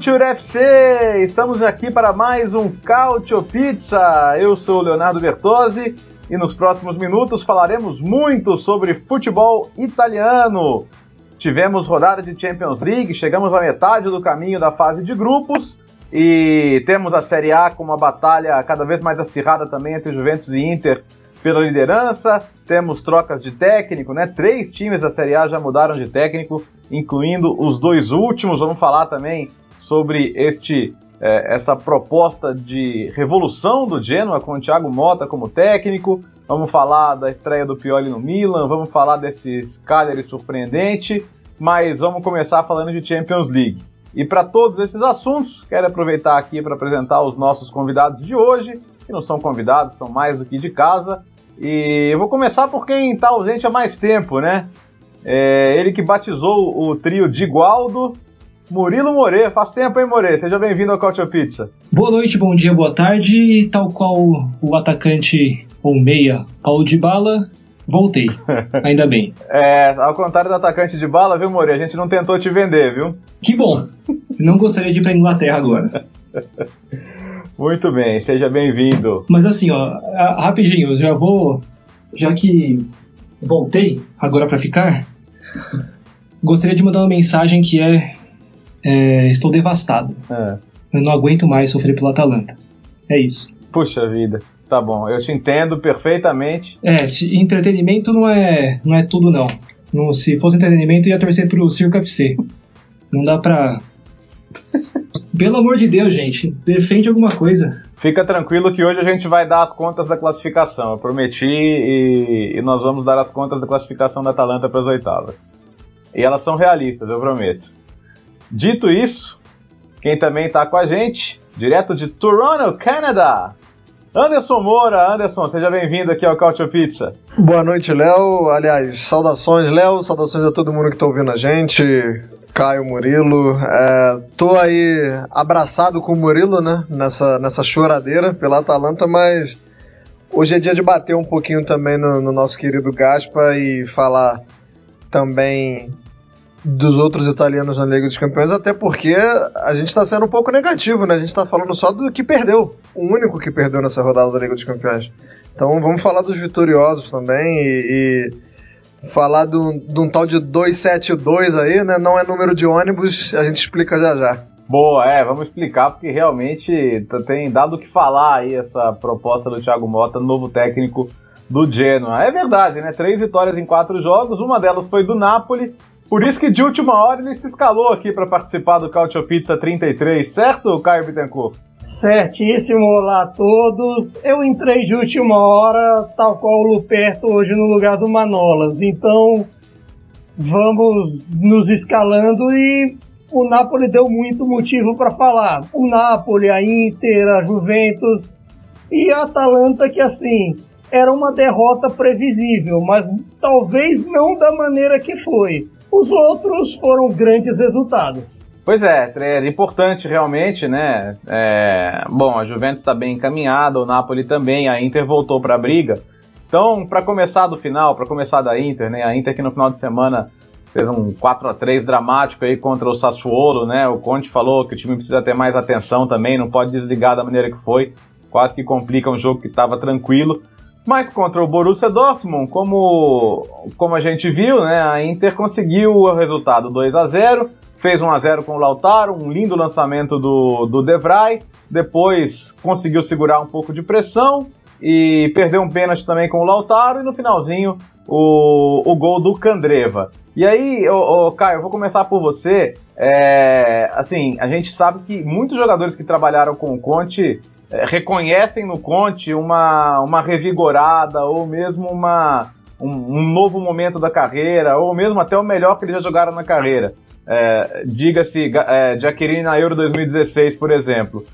Do Future FC! Estamos aqui para mais um Cautio Pizza. Eu sou o Leonardo Bertozzi e nos próximos minutos falaremos muito sobre futebol italiano. Tivemos rodada de Champions League, chegamos à metade do caminho da fase de grupos e temos a Série A com uma batalha cada vez mais acirrada também entre Juventus e Inter pela liderança. Temos trocas de técnico, né? Três times da Série A já mudaram de técnico, incluindo os dois últimos. Vamos falar também sobre este é, essa proposta de revolução do Genoa com o Thiago Mota como técnico. Vamos falar da estreia do Pioli no Milan, vamos falar desse Cagliari surpreendente, mas vamos começar falando de Champions League. E para todos esses assuntos, quero aproveitar aqui para apresentar os nossos convidados de hoje, que não são convidados, são mais do que de casa. E eu vou começar por quem está ausente há mais tempo, né? É ele que batizou o trio de Gualdo, Murilo More. Faz tempo, hein, More? Seja bem-vindo ao Cautio Pizza. Boa noite, bom dia, boa tarde. Tal qual o atacante ou meia Paulo de Bala, voltei. Ainda bem. É, ao contrário do atacante de bala, viu, More? A gente não tentou te vender, viu? Que bom. Não gostaria de ir pra Inglaterra agora. Muito bem, seja bem-vindo. Mas assim, ó, rapidinho, eu já vou. Já que voltei agora para ficar, gostaria de mandar uma mensagem que é, é estou devastado. É. Eu não aguento mais sofrer pelo Atalanta. É isso. Puxa vida. Tá bom, eu te entendo perfeitamente. É, entretenimento não é, não é tudo não. não. Se fosse entretenimento, ia torcer pro Circo FC. Não dá pra pelo amor de Deus, gente, defende alguma coisa. Fica tranquilo que hoje a gente vai dar as contas da classificação. Eu prometi e, e nós vamos dar as contas da classificação da Atalanta para as oitavas. E elas são realistas, eu prometo. Dito isso, quem também está com a gente, direto de Toronto, Canadá, Anderson Moura, Anderson, seja bem-vindo aqui ao Cautio Pizza. Boa noite, Léo. Aliás, saudações, Léo, saudações a todo mundo que está ouvindo a gente. Caio Murilo. É, tô aí abraçado com o Murilo, né? Nessa, nessa choradeira pela Atalanta, mas hoje é dia de bater um pouquinho também no, no nosso querido Gaspa e falar também dos outros italianos na Liga dos Campeões, até porque a gente está sendo um pouco negativo, né? A gente está falando só do que perdeu, o único que perdeu nessa rodada da Liga dos Campeões. Então vamos falar dos vitoriosos também e, e falar de um tal de 272 aí, né? Não é número de ônibus, a gente explica já já. Boa, é, vamos explicar porque realmente tem dado o que falar aí essa proposta do Thiago Mota, novo técnico do Genoa. É verdade, né? Três vitórias em quatro jogos, uma delas foi do Napoli, por isso que de última hora ele se escalou aqui para participar do Cautio Pizza 33, certo, Caio Bittencourt? Certíssimo, olá a todos. Eu entrei de última hora, tal qual o Luperto hoje no lugar do Manolas. Então, vamos nos escalando e o Napoli deu muito motivo para falar. O Napoli, a Inter, a Juventus e a Atalanta que assim, era uma derrota previsível, mas talvez não da maneira que foi. Os outros foram grandes resultados. Pois é, é importante realmente, né? É, bom, a Juventus está bem encaminhada, o Napoli também, a Inter voltou para a briga. Então, para começar do final, para começar da Inter, né? A Inter que no final de semana fez um 4 a 3 dramático aí contra o Sassuolo, né? O Conte falou que o time precisa ter mais atenção também, não pode desligar da maneira que foi, quase que complica um jogo que estava tranquilo. Mas contra o Borussia Dortmund, como, como a gente viu, né, a Inter conseguiu o resultado 2 a 0 fez 1 a 0 com o Lautaro, um lindo lançamento do, do De Vrij, depois conseguiu segurar um pouco de pressão e perdeu um pênalti também com o Lautaro e no finalzinho o, o gol do Candreva. E aí, Caio, eu vou começar por você. É, assim, a gente sabe que muitos jogadores que trabalharam com o Conte é, reconhecem no Conte uma, uma revigorada ou mesmo uma, um, um, novo momento da carreira, ou mesmo até o melhor que eles já jogaram na carreira. É, Diga-se, é, Jaqueline na Euro 2016, por exemplo.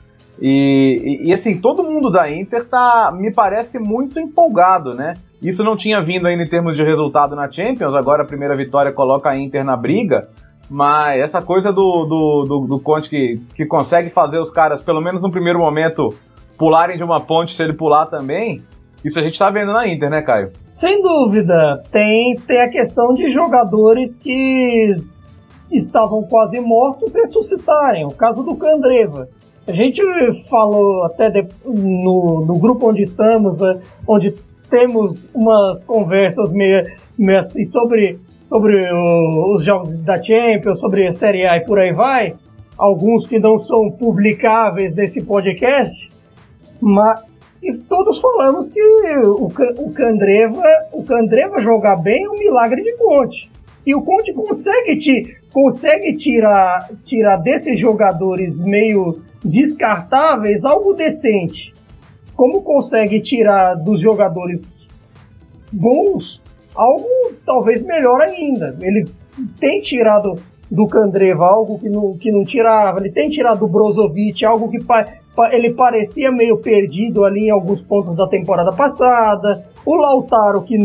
E, e, e, assim, todo mundo da Inter tá, me parece muito empolgado, né? Isso não tinha vindo ainda em termos de resultado na Champions, agora a primeira vitória coloca a Inter na briga, mas essa coisa do, do, do, do Conte que, que consegue fazer os caras, pelo menos no primeiro momento, pularem de uma ponte se ele pular também, isso a gente tá vendo na Inter, né, Caio? Sem dúvida. Tem, tem a questão de jogadores que estavam quase mortos ressuscitarem. O caso do Candreva. A gente falou até de, no, no grupo onde estamos, eh, onde temos umas conversas meio, meio assim sobre, sobre o, os jogos da Champions, sobre a Série A e por aí vai. Alguns que não são publicáveis nesse podcast. Mas, e todos falamos que o, o Candreva, o Candreva jogar bem é um milagre de Conte. E o Conte consegue, te, consegue tirar, tirar desses jogadores meio descartáveis algo decente. Como consegue tirar dos jogadores bons algo talvez melhor ainda. Ele tem tirado do Candreva algo que não, que não tirava, ele tem tirado do Brozovic algo que ele parecia meio perdido ali em alguns pontos da temporada passada. O Lautaro, que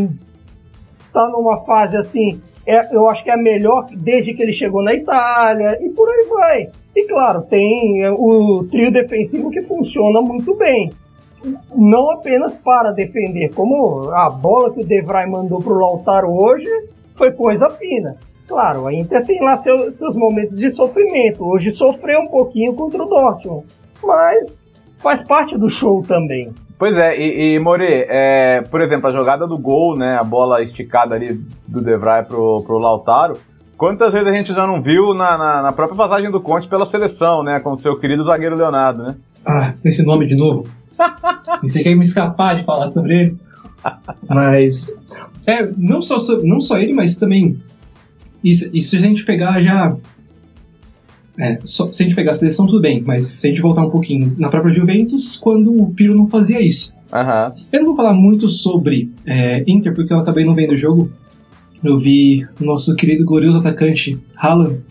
está numa fase assim, é, eu acho que é a melhor desde que ele chegou na Itália, e por aí vai. E claro, tem é, o trio defensivo que funciona muito bem. Não apenas para defender, como a bola que o Devray mandou para o Lautaro hoje foi coisa fina. Claro, a Inter tem lá seu, seus momentos de sofrimento. Hoje sofreu um pouquinho contra o Dortmund mas faz parte do show também. Pois é, e, e More, é, por exemplo, a jogada do gol, né, a bola esticada ali do Devray pro, pro Lautaro, quantas vezes a gente já não viu na, na, na própria passagem do Conte pela seleção, né, com o seu querido zagueiro Leonardo, né? Ah, esse nome de novo. Você quer me escapar de falar sobre ele? Mas, é, não só, não só ele, mas também, isso, isso a gente pegar já é, só, se a gente pegar a seleção, tudo bem, mas se a gente voltar um pouquinho na própria Juventus, quando o Pirlo não fazia isso. Uhum. Eu não vou falar muito sobre é, Inter, porque eu acabei não vendo o jogo. Eu vi o nosso querido glorioso atacante Haaland,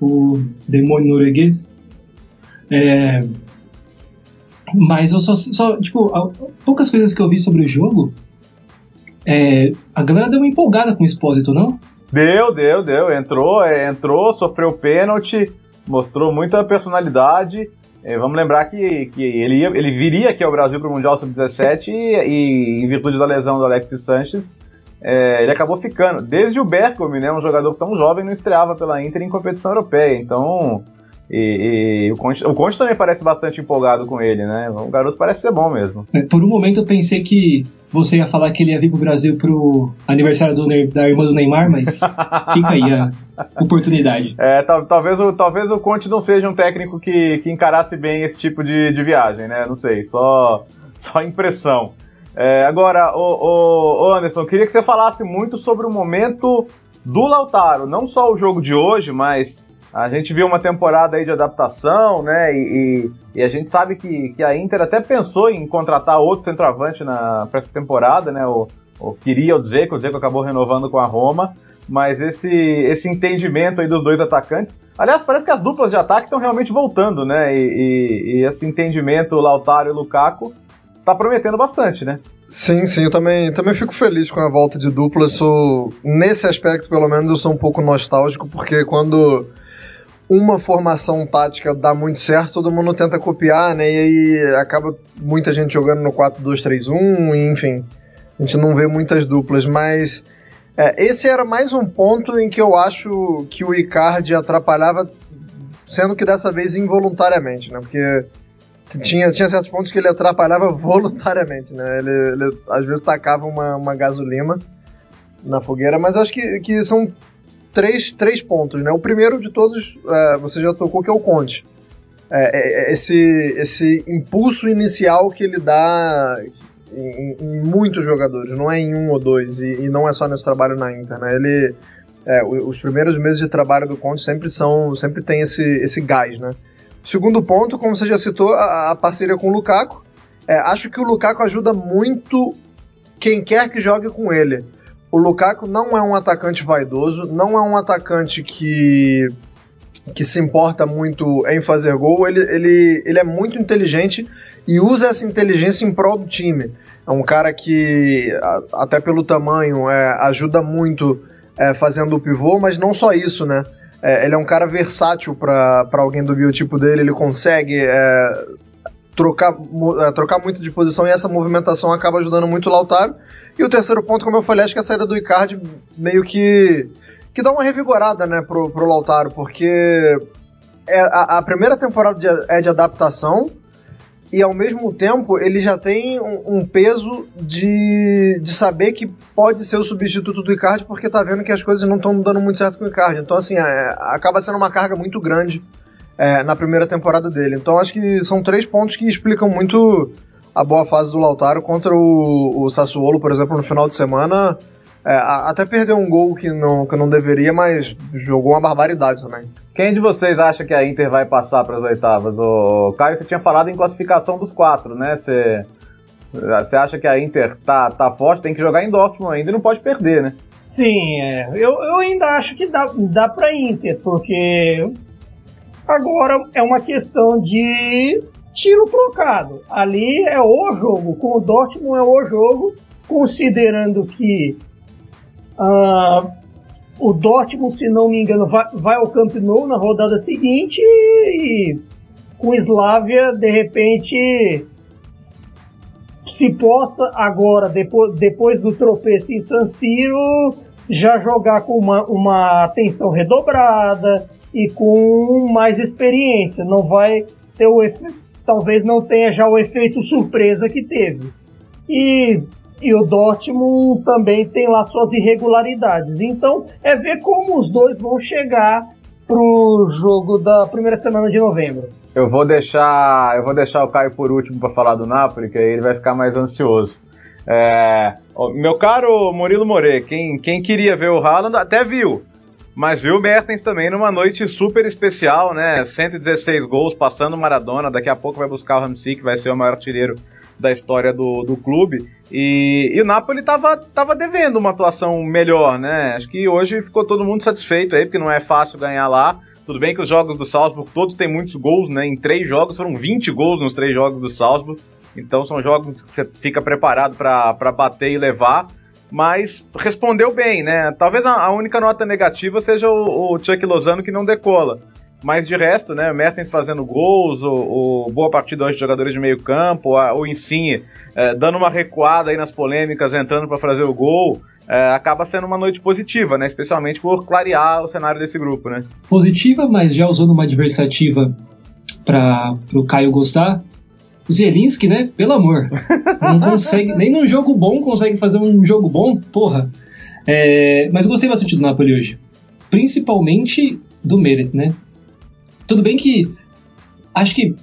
o demônio norueguês. É, mas eu só, só, tipo, poucas coisas que eu vi sobre o jogo. É, a galera deu uma empolgada com o Expósito, não? Deu, deu, deu. Entrou, é, entrou, sofreu pênalti mostrou muita personalidade. É, vamos lembrar que, que ele, ia, ele viria aqui ao Brasil para o Mundial Sub-17 e, e, em virtude da lesão do Alexis Sanches, é, ele acabou ficando. Desde o Bergkamp, né, um jogador tão jovem, não estreava pela Inter em competição europeia. Então, e, e, o, Conte, o Conte também parece bastante empolgado com ele, né? O garoto parece ser bom mesmo. É, por um momento eu pensei que você ia falar que ele ia vir pro Brasil pro aniversário do, da irmã do Neymar, mas fica aí a oportunidade. É, talvez, o, talvez o Conte não seja um técnico que, que encarasse bem esse tipo de, de viagem, né? Não sei, só, só impressão. É, agora, o, o Anderson, queria que você falasse muito sobre o momento do Lautaro, não só o jogo de hoje, mas a gente viu uma temporada aí de adaptação, né? E, e, e, a gente sabe que, que a Inter até pensou em contratar outro centroavante para essa temporada, né? O, o queria o Dzeko, o Dzeko acabou renovando com a Roma, mas esse, esse entendimento aí dos dois atacantes. Aliás, parece que as duplas de ataque estão realmente voltando, né? E, e, esse entendimento, Lautaro e Lukaku, tá prometendo bastante, né? Sim, sim, eu também, também fico feliz com a volta de dupla. Sou, nesse aspecto, pelo menos, eu sou um pouco nostálgico, porque quando uma formação tática dá muito certo, todo mundo tenta copiar, né? E aí acaba muita gente jogando no 4-2-3-1, enfim. A gente não vê muitas duplas, mas é, esse era mais um ponto em que eu acho que o Icardi atrapalhava, sendo que dessa vez involuntariamente, né? Porque tinha, tinha certos pontos que ele atrapalhava voluntariamente, né? Ele, ele às vezes tacava uma, uma gasolina na fogueira, mas eu acho que, que são três, três pontos, né? O primeiro de todos, é, você já tocou, que é o Conte. É, é, é esse, esse impulso inicial que ele dá em, em, muitos jogadores, não é em um ou dois, e, e não é só nesse trabalho na Inter, né? Ele, é, os primeiros meses de trabalho do Conte sempre são, sempre tem esse, esse gás, né? Segundo ponto, como você já citou, a, a parceria com o Lukaku. É, acho que o Lukaku ajuda muito quem quer que jogue com ele o Lukaku não é um atacante vaidoso, não é um atacante que que se importa muito em fazer gol, ele, ele, ele é muito inteligente e usa essa inteligência em prol do time. É um cara que, até pelo tamanho, é, ajuda muito é, fazendo o pivô, mas não só isso, né? É, ele é um cara versátil para alguém do biotipo dele, ele consegue é, trocar, é, trocar muito de posição e essa movimentação acaba ajudando muito o Lautaro. E o terceiro ponto, como eu falei, acho que a saída do Icardi meio que, que dá uma revigorada né, pro, pro Lautaro, porque é, a, a primeira temporada de, é de adaptação e ao mesmo tempo ele já tem um, um, peso de, de saber que pode ser o substituto do Icardi porque tá vendo que as coisas não estão dando muito certo com o Icardi. Então, assim, é, acaba sendo uma carga muito grande é, na primeira temporada dele. Então, acho que são três pontos que explicam muito a boa fase do Lautaro contra o, o Sassuolo, por exemplo, no final de semana. É, até perdeu um gol que não, que não deveria, mas jogou uma barbaridade também. Quem de vocês acha que a Inter vai passar para as oitavas? O Caio, você tinha falado em classificação dos quatro, né? Você, você acha que a Inter tá, tá forte? Tem que jogar em Dortmund ainda e não pode perder, né? Sim, é. eu, eu ainda acho que dá, dá para Inter, porque agora é uma questão de tiro trocado. Ali é o jogo, com o Dortmund é o jogo, considerando que uh, o Dortmund, se não me engano, vai, vai ao Camp Nou na rodada seguinte e com Slavia, de repente, se possa agora, depois, depois do tropeço em San Siro, já jogar com uma, uma atenção redobrada e com mais experiência. Não vai ter o efeito talvez não tenha já o efeito surpresa que teve. E, e o Dortmund também tem lá suas irregularidades. Então é ver como os dois vão chegar pro jogo da primeira semana de novembro. Eu vou deixar, eu vou deixar o Caio por último para falar do Napoli, que aí ele vai ficar mais ansioso. É, meu caro Murilo More, quem, quem queria ver o Haaland até viu. Mas viu o Mertens também numa noite super especial, né? 116 gols, passando Maradona. Daqui a pouco vai buscar o Ramsey, que vai ser o maior artilheiro da história do, do clube. E, e, o Napoli tava, tava devendo uma atuação melhor, né? Acho que hoje ficou todo mundo satisfeito aí, porque não é fácil ganhar lá. Tudo bem que os jogos do Salzburg todos têm muitos gols, né? Em três jogos foram 20 gols nos três jogos do Salzburg. Então são jogos que você fica preparado para bater e levar mas respondeu bem, né? Talvez a, única nota negativa seja o, o, Chuck Lozano que não decola. Mas de resto, né? Mertens fazendo gols, o, o boa partida hoje de jogadores de meio campo, o Insigne é, dando uma recuada aí nas polêmicas, entrando para fazer o gol. É, acaba sendo uma noite positiva, né? Especialmente por clarear o cenário desse grupo, né? Positiva, mas já usando uma adversativa para o Caio gostar, o Zelinski, né? Pelo amor. Não consegue, nem num jogo bom consegue fazer um jogo bom, porra. É, mas eu gostei bastante do Napoli hoje. Principalmente do Meret, né? Tudo bem que. Acho que.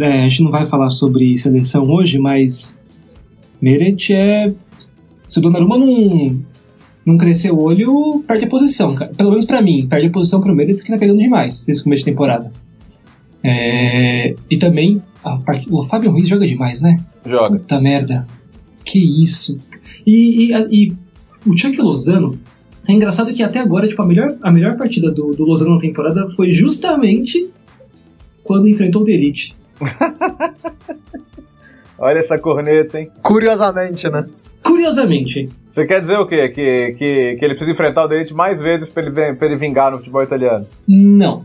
É, a gente não vai falar sobre seleção hoje, mas. Meret é. Se o Donnarumma não, não crescer o olho, perde a posição. Pelo menos para mim, perde a posição pro Meret porque tá pegando demais nesse começo de temporada. É, e também part... o Fábio Ruiz joga demais, né? Joga. Puta merda. Que isso. E, e, e o Chuck Lozano, é engraçado que até agora, tipo, a melhor, a melhor partida do, do Lozano na temporada foi justamente quando enfrentou o Derite. Olha essa corneta, hein? Curiosamente, né? Curiosamente. Você quer dizer o quê? Que, que, que ele precisa enfrentar o Derite mais vezes pra ele, pra ele vingar no futebol italiano? Não.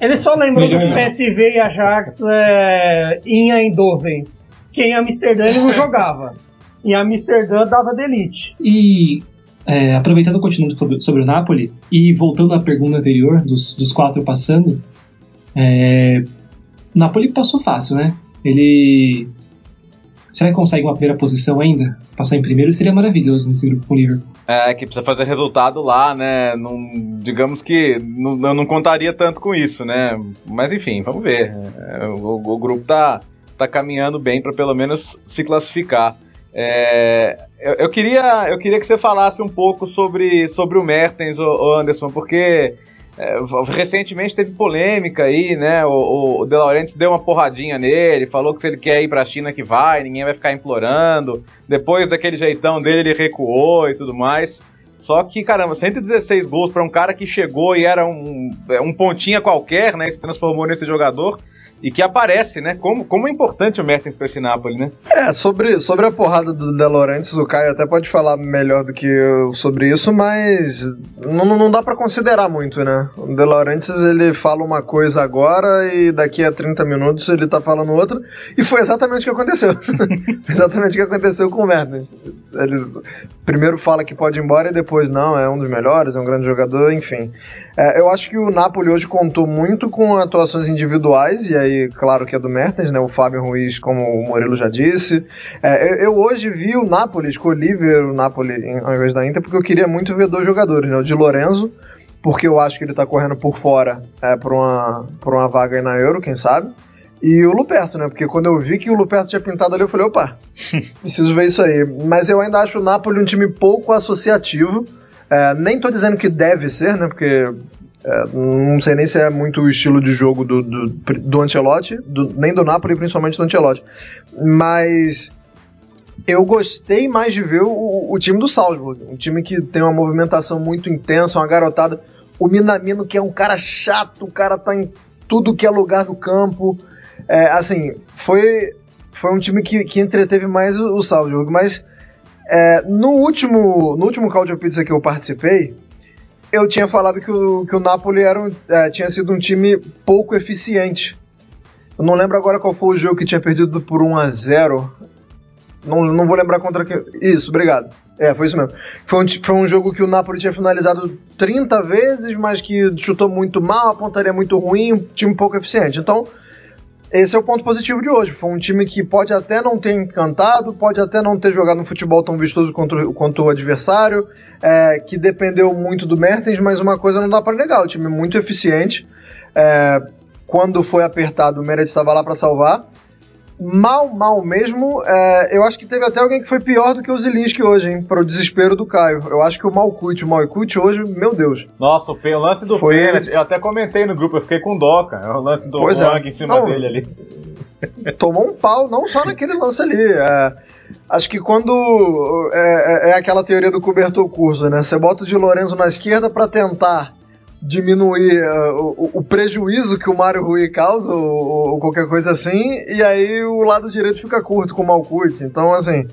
Ele só lembrou Melhor do PSV e Ajax é, em Eindhoven, que em Amsterdã ele não jogava. Em Amsterdã dava delite. E é, aproveitando continuando sobre o Napoli e voltando à pergunta anterior dos, dos quatro passando, é, o Napoli passou fácil, né? Ele será que consegue uma primeira posição ainda? Passar em primeiro seria maravilhoso nesse grupo com o Liverpool. É, que precisa fazer resultado lá, né? Não, digamos que não, não contaria tanto com isso, né? Mas enfim, vamos ver. É, o, o, grupo tá, tá caminhando bem para pelo menos se classificar. É, eu, eu, queria, eu queria que você falasse um pouco sobre, sobre o Mertens, o, Anderson, porque é, recentemente teve polêmica aí, né? O, o De Laurentiis deu uma porradinha nele, falou que se ele quer ir pra China que vai, ninguém vai ficar implorando. Depois daquele jeitão dele, ele recuou e tudo mais. Só que, caramba, 116 gols para um cara que chegou e era um, é, um pontinha qualquer, né? Se transformou nesse jogador e que aparece, né? Como, como é importante o Mertens para esse Napoli, né? É, sobre, sobre a porrada do De Laurentiis, o Caio até pode falar melhor do que eu sobre isso, mas não, não dá para considerar muito, né? O De Laurentiis, ele fala uma coisa agora e daqui a 30 minutos ele tá falando outra, e foi exatamente o que aconteceu. exatamente o que aconteceu com o Mertens. Ele primeiro fala que pode ir embora e depois, não, é um dos melhores, é um grande jogador, enfim. É, eu acho que o Napoli hoje contou muito com atuações individuais, e aí, claro que é do Mertens, né? O Fábio Ruiz, como o Murilo já disse. É, eu, eu, hoje vi o Napoli, escolhi ver o Napoli em, ao invés da Inter, porque eu queria muito ver dois jogadores, né? O de Lorenzo, porque eu acho que ele tá correndo por fora é, por, uma, por uma vaga aí na Euro, quem sabe. E o Luperto, né? Porque quando eu vi que o Luperto tinha pintado ali, eu falei, opa, preciso ver isso aí. Mas eu ainda acho o Napoli um time pouco associativo. É, nem tô dizendo que deve ser, né? Porque é, não sei nem se é muito o estilo de jogo do, do, do Ancelotti, do, nem do Napoli, principalmente do Ancelotti. Mas eu gostei mais de ver o, o, time do Salzburg, um time que tem uma movimentação muito intensa, uma garotada. O Minamino, que é um cara chato, o cara tá em tudo que é lugar do campo. É, assim, foi, foi um time que, que entreteve mais o, o Salzburg, mas é, no último no último Call de Pizza que eu participei, eu tinha falado que o, que o Napoli era um, é, tinha sido um time pouco eficiente. Eu não lembro agora qual foi o jogo que tinha perdido por 1 a 0 não, não vou lembrar contra quem. Isso, obrigado. É, foi isso mesmo. Foi um, foi um jogo que o Napoli tinha finalizado 30 vezes, mas que chutou muito mal, a pontaria muito ruim, um time pouco eficiente. Então, esse é o ponto positivo de hoje. Foi um time que pode até não ter encantado, pode até não ter jogado um futebol tão vistoso quanto, quanto o adversário, é, que dependeu muito do Mertens, mas uma coisa não dá para negar: o time é muito eficiente. É, quando foi apertado, o Meredith estava lá para salvar mal, mal mesmo. É, eu acho que teve até alguém que foi pior do que o Zilinski hoje, hein? Para o desespero do Caio. Eu acho que o Malkut, o Malkut hoje, meu Deus. Nossa, o lance do foi pênalti, eu até comentei no grupo, eu fiquei com dó, cara. O lance do pois Wang é. em cima não, dele ali. Tomou um pau, não só naquele lance ali. É, acho que quando. É, é, é aquela teoria do cobertor curso, né? Você bota o de Lorenzo na esquerda para tentar diminuir uh, o, o, prejuízo que o Mario Rui causa, ou, ou, qualquer coisa assim, e aí o lado direito fica curto com o Malkuth. Então, assim,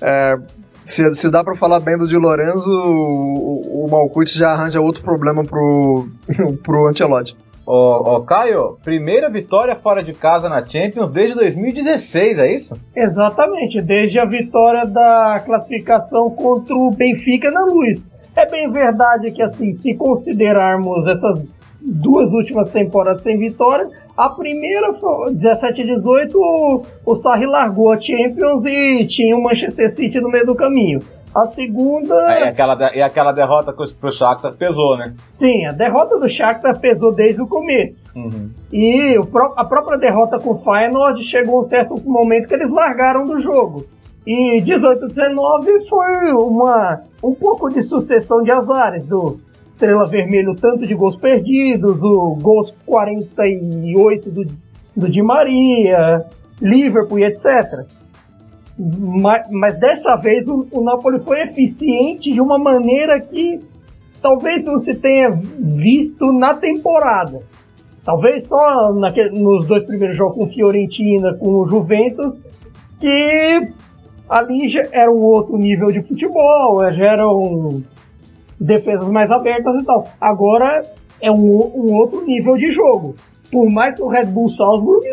é, se, se, dá para falar bem do Di Lorenzo, o, o Malkuth já arranja outro problema pro, pro Ancelotti. Ô, ô, Caio, primeira vitória fora de casa na Champions desde 2016, é isso? Exatamente, desde a vitória da classificação contra o Benfica na Luz. É bem verdade que, assim, se considerarmos essas duas últimas temporadas sem vitória, a primeira, 17 e 18, o, o Sarri largou a Champions e tinha o Manchester City no meio do caminho. A segunda. É, e, aquela, e aquela derrota pro Shakhtar pesou, né? Sim, a derrota do Shakhtar pesou desde o começo. Uhum. E o, a própria derrota com o Feyenoord chegou um certo momento que eles largaram do jogo. E 18 19 foi uma, um pouco de sucessão de azares do Estrela Vermelho, tanto de gols perdidos, o gols 48 do, do Di Maria, Liverpool e etc. Mas, mas dessa vez o, o Napoli foi eficiente de uma maneira que talvez não se tenha visto na temporada. Talvez só naquele, nos dois primeiros jogos com Fiorentina, com o Juventus, que ali já era um outro nível de futebol, já eram defesas mais abertas e tal. Agora é um, um outro nível de jogo. Por mais que o Red Bull Salzburg,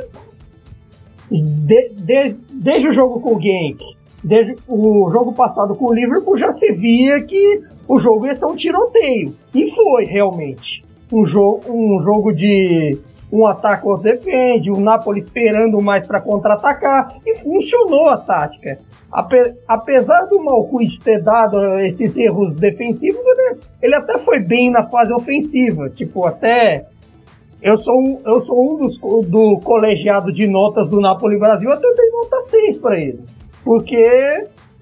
de, de, desde o jogo com o Genk, desde o jogo passado com o Liverpool, já se via que o jogo ia ser um tiroteio. E foi realmente. Um, jo um jogo de um ataque outro defende, o Napoli esperando mais para contra-atacar, e funcionou a tática. Ape, apesar do Malcuit ter dado esses erros defensivos, ele, ele, até foi bem na fase ofensiva. Tipo, até. Eu sou eu sou um dos do colegiado de notas do Napoli Brasil, até dei nota 6 para ele. Porque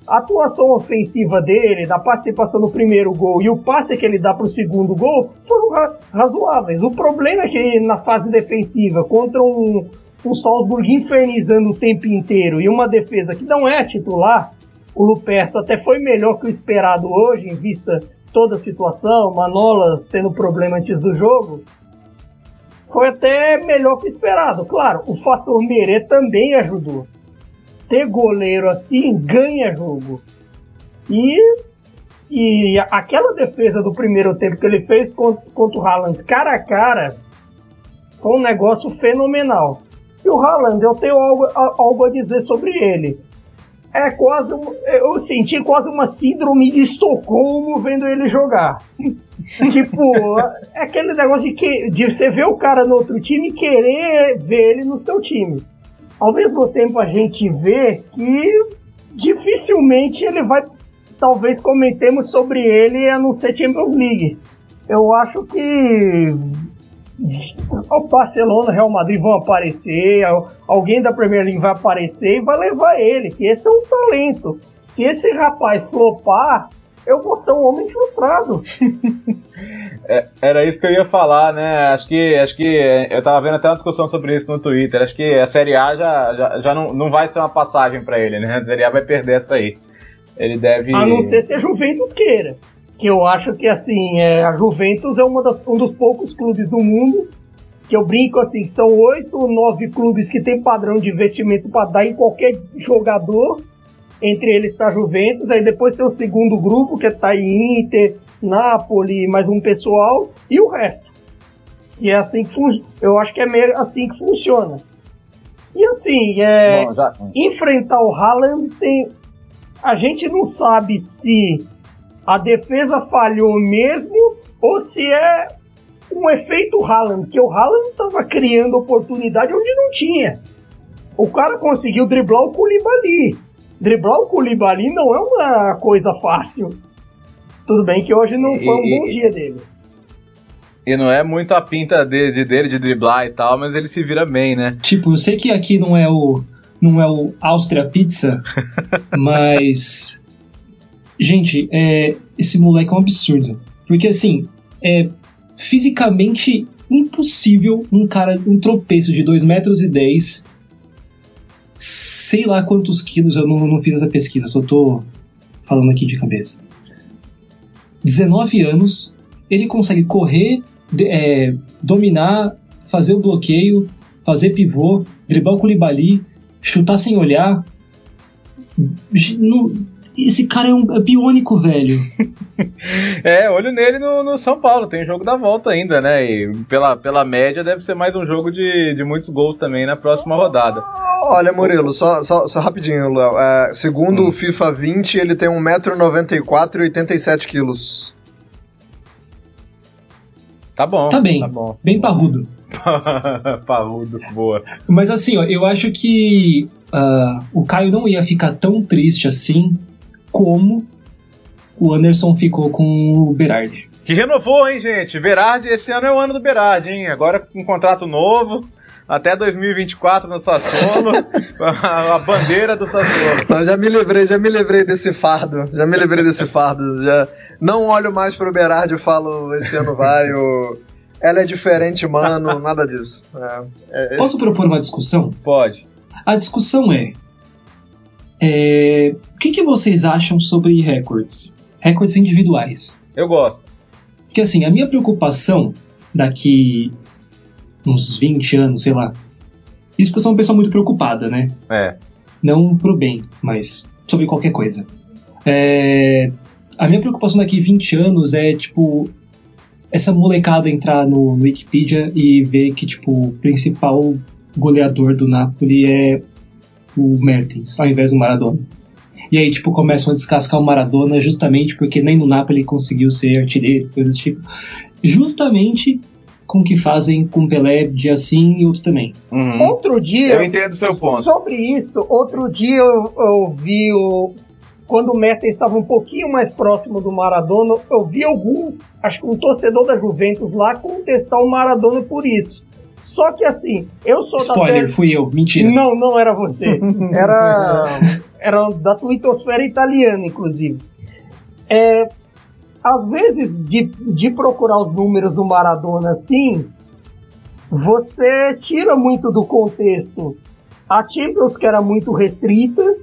a atuação ofensiva dele, da participação no primeiro gol e o passe que ele dá para o segundo gol foram ra razoáveis. O problema é que na fase defensiva, contra um, um Salzburg infernizando o tempo inteiro e uma defesa que não é titular, o Luperto até foi melhor que o esperado hoje, em vista toda a situação, Manolas tendo problema antes do jogo, foi até melhor que esperado. Claro, o fator Merê também ajudou. Ter goleiro assim ganha jogo. E, e aquela defesa do primeiro tempo que ele fez contra, contra o Haaland cara a cara foi um negócio fenomenal. E o Haaland, eu tenho algo, algo a dizer sobre ele. É quase. Eu senti quase uma síndrome de Estocolmo vendo ele jogar. tipo, é aquele negócio de, que, de você ver o cara no outro time e querer ver ele no seu time. Ao mesmo tempo, a gente vê que dificilmente ele vai. Talvez comentemos sobre ele a não ser Champions League. Eu acho que o Barcelona, Real Madrid vão aparecer, alguém da Premier League vai aparecer e vai levar ele, que esse é um talento. Se esse rapaz flopar, eu vou ser um homem frustrado. é, era isso que eu ia falar, né? Acho que, acho que eu tava vendo até uma discussão sobre isso no Twitter. Acho que a Série A já, já, já não, não vai ser uma passagem para ele, né? A Série A vai perder essa aí. Ele deve. A não ser se a Juventus queira que eu acho que assim é, a Juventus é uma das, um dos poucos clubes do mundo que eu brinco assim são oito ou nove clubes que tem padrão de investimento para dar em qualquer jogador entre eles está a Juventus aí depois tem o segundo grupo que está aí Inter Napoli mais um pessoal e o resto. E é assim que eu acho que é meio assim que funciona. E assim é, Bom, já... enfrentar o Haaland tem a gente não sabe se a defesa falhou mesmo ou se é um efeito Haaland, que o Haaland estava criando oportunidade onde não tinha. O cara conseguiu driblar o Koulibaly. Driblar o Koulibaly não é uma coisa fácil. Tudo bem que hoje não foi um bom dia dele. E não é muito a pinta de, de, dele de driblar e tal, mas ele se vira bem, né? Tipo, eu sei que aqui não é o não é o Áustria Pizza, mas Gente, é, esse moleque é um absurdo. Porque assim, é fisicamente impossível um cara, um tropeço de 2 metros e 10, sei lá quantos quilos, eu não, não fiz essa pesquisa, só tô falando aqui de cabeça. 19 anos, ele consegue correr, é, dominar, fazer o bloqueio, fazer pivô, driblar o Koulibaly, chutar sem olhar. No, esse cara é um é biônico, velho. é, olho nele no, no, São Paulo. Tem jogo da volta ainda, né? E pela, pela média deve ser mais um jogo de, de muitos gols também na próxima rodada. Olha, Murilo, só, só, só rapidinho, Léo. É, segundo hum. o FIFA 20, ele tem 1,94m e 87kg. Tá bom. Tá bem. Tá bom. Bem parrudo. parrudo, boa. Mas assim, ó, eu acho que uh, o Caio não ia ficar tão triste assim como o Anderson ficou com o Berardi. Que renovou, hein, gente? Berardi, esse ano é o ano do Berardi, hein? Agora com um contrato novo, até 2024 no Sassuolo, a, a bandeira do Sassuolo. Não, já me livrei, já me livrei desse fardo, já me livrei desse fardo, já não olho mais pro Berardi e falo, esse ano vai, o... ela é diferente, mano, nada disso. É, é, Posso propor uma discussão? Pode. A discussão é, é, o que, que vocês acham sobre recordes? Recordes individuais. Eu gosto. Porque assim, a minha preocupação daqui uns 20 anos, sei lá. Isso porque eu sou uma pessoa muito preocupada, né? É. Não pro bem, mas sobre qualquer coisa. É, a minha preocupação daqui 20 anos é, tipo, essa molecada entrar no, no Wikipedia e ver que, tipo, o principal goleador do Napoli é o Mertens, ao invés do Maradona. E aí, tipo, começam a descascar o Maradona justamente porque nem no Napoli conseguiu ser artilheiro, coisas do tipo. Justamente com o que fazem com Pelé de assim e outro também. Uhum. Outro dia. Eu entendo o seu ponto. Sobre isso, outro dia eu, eu vi o. Quando o Mertens estava um pouquinho mais próximo do Maradona, eu vi algum, acho que um torcedor da Juventus lá contestar o Maradona por isso. Só que assim, eu sou Spoiler, da fui eu, mentira. Não, não era você. Era, era da twittosfera italiana, inclusive. É, às vezes, de, de procurar os números do Maradona assim, você tira muito do contexto. A Champions, que era muito restrita,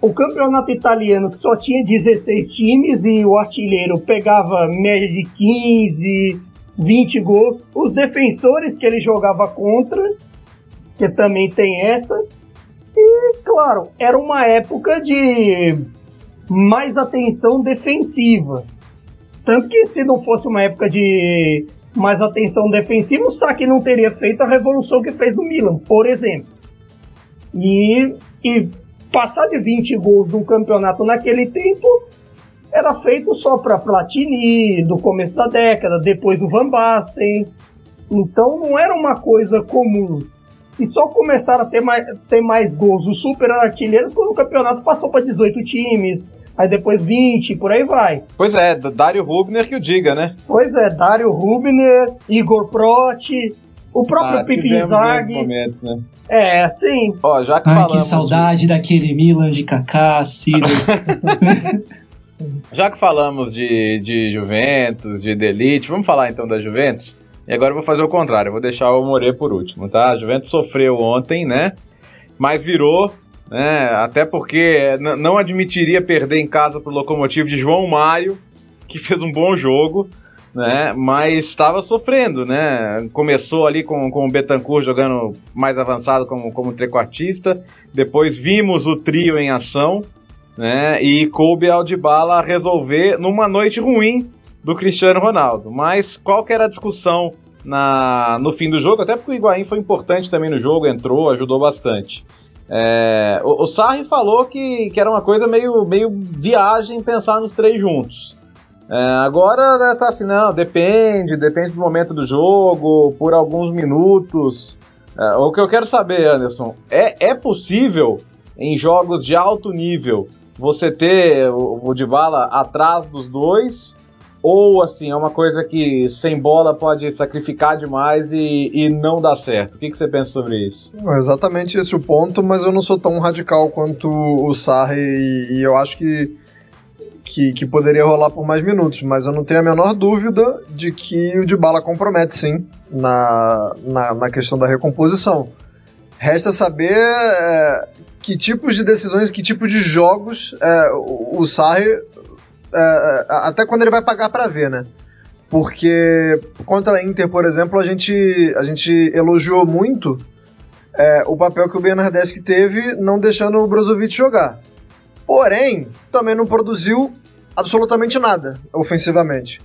o campeonato italiano que só tinha 16 times e o artilheiro pegava média de 15, 20 gols. Os defensores que ele jogava contra, que também tem essa. E, claro, era uma época de mais atenção defensiva. Tanto que se não fosse uma época de mais atenção defensiva, o Saki não teria feito a revolução que fez no Milan, por exemplo. E, e passar de 20 gols num campeonato naquele tempo era feito só para Platini, do começo da década, depois do Van Basten. Então não era uma coisa comum. E só começaram a ter mais, ter mais gols os super artilheiros quando o campeonato passou para 18 times, aí depois 20, por aí vai. Pois é, Dário Rubner que o diga, né? Pois é, Dário Rubner, Igor Proti, o próprio ah, Pipi Inzaghi. Né? É, sim. Ó, já que Ai, que saudade de... daquele Milan de Kaká, Ciro. já que falamos de, de Juventus, de Delite, vamos falar então da Juventus? E agora eu vou fazer o contrário, eu vou deixar o More por último, tá? A Juventus sofreu ontem, né? Mas virou, né? Até porque não admitiria perder em casa pro Locomotivo de João Mário, que fez um bom jogo né? Mas estava sofrendo, né? Começou ali com, com o Betancourt jogando mais avançado como, como trequartista, depois vimos o trio em ação, né? E coube ao Dybala resolver numa noite ruim do Cristiano Ronaldo. Mas qual que era a discussão na, no fim do jogo? Até porque o Higuaín foi importante também no jogo, entrou, ajudou bastante. É, o, o Sarri falou que, que era uma coisa meio, meio viagem pensar nos três juntos. É, agora né, tá assim, não, depende, depende do momento do jogo, por alguns minutos. É, o que eu quero saber, Anderson, é, é possível em jogos de alto nível você ter o, o Dybala atrás dos dois? Ou assim, é uma coisa que sem bola pode sacrificar demais e, e não dá certo? O que, que você pensa sobre isso? É exatamente esse o ponto, mas eu não sou tão radical quanto o Sarri e, e eu acho que que, que poderia rolar por mais minutos, mas eu não tenho a menor dúvida de que o Dybala compromete sim na, na, na questão da recomposição. Resta saber é, que tipos de decisões, que tipo de jogos é, o, o Sarri, é, é até quando ele vai pagar para ver, né? Porque contra a Inter, por exemplo, a gente, a gente elogiou muito é, o papel que o Bernardeschi teve não deixando o Brozovic jogar. Porém, também não produziu absolutamente nada ofensivamente.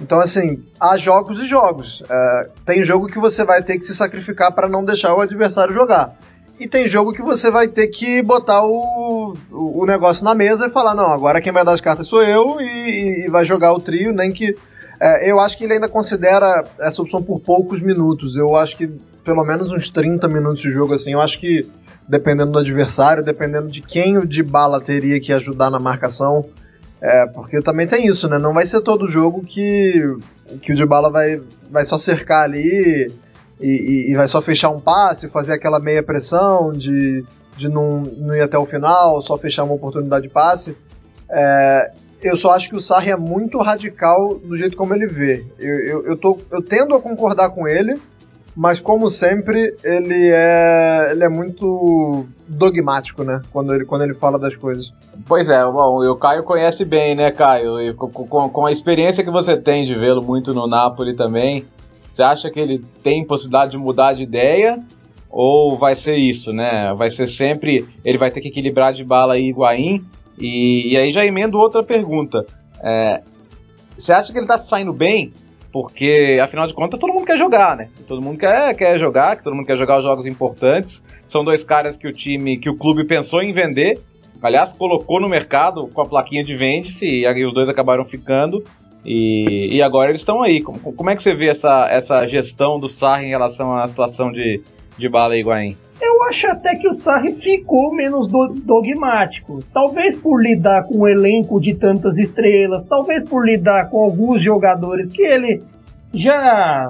Então, assim, há jogos e jogos. É, tem jogo que você vai ter que se sacrificar para não deixar o adversário jogar. E tem jogo que você vai ter que botar o, o, negócio na mesa e falar: não, agora quem vai dar as cartas sou eu e, e vai jogar o trio, nem que. É, eu acho que ele ainda considera essa opção por poucos minutos. Eu acho que pelo menos uns 30 minutos de jogo, assim. Eu acho que dependendo do adversário, dependendo de quem o de bala teria que ajudar na marcação. É, porque também tem isso, né? Não vai ser todo jogo que, que o Dybala vai, vai só cercar ali e, e, e vai só fechar um passe, fazer aquela meia pressão de, de não, não ir até o final, só fechar uma oportunidade de passe. É, eu só acho que o Sarri é muito radical do jeito como ele vê. Eu, eu, eu, tô, eu tendo a concordar com ele, mas como sempre, ele é, ele é muito dogmático, né? Quando ele, quando ele fala das coisas. Pois é, bom, o Caio conhece bem, né, Caio? E com, com, com a experiência que você tem de vê-lo muito no Napoli também, você acha que ele tem possibilidade de mudar de ideia? Ou vai ser isso, né? Vai ser sempre. Ele vai ter que equilibrar de bala e Higuaín. E, e aí já emendo outra pergunta. É, você acha que ele tá saindo bem porque, afinal de contas, todo mundo quer jogar, né? Todo mundo quer, quer jogar, todo mundo quer jogar os jogos importantes. São dois caras que o time, que o clube pensou em vender. Aliás, colocou no mercado com a plaquinha de vende-se e os dois acabaram ficando. E, e agora eles estão aí. Como, como é que você vê essa, essa gestão do Sarri em relação à situação de, de Bala e Higuaín? Eu acho até que o Sarri ficou menos do, dogmático. Talvez por lidar com um elenco de tantas estrelas, talvez por lidar com alguns jogadores que ele já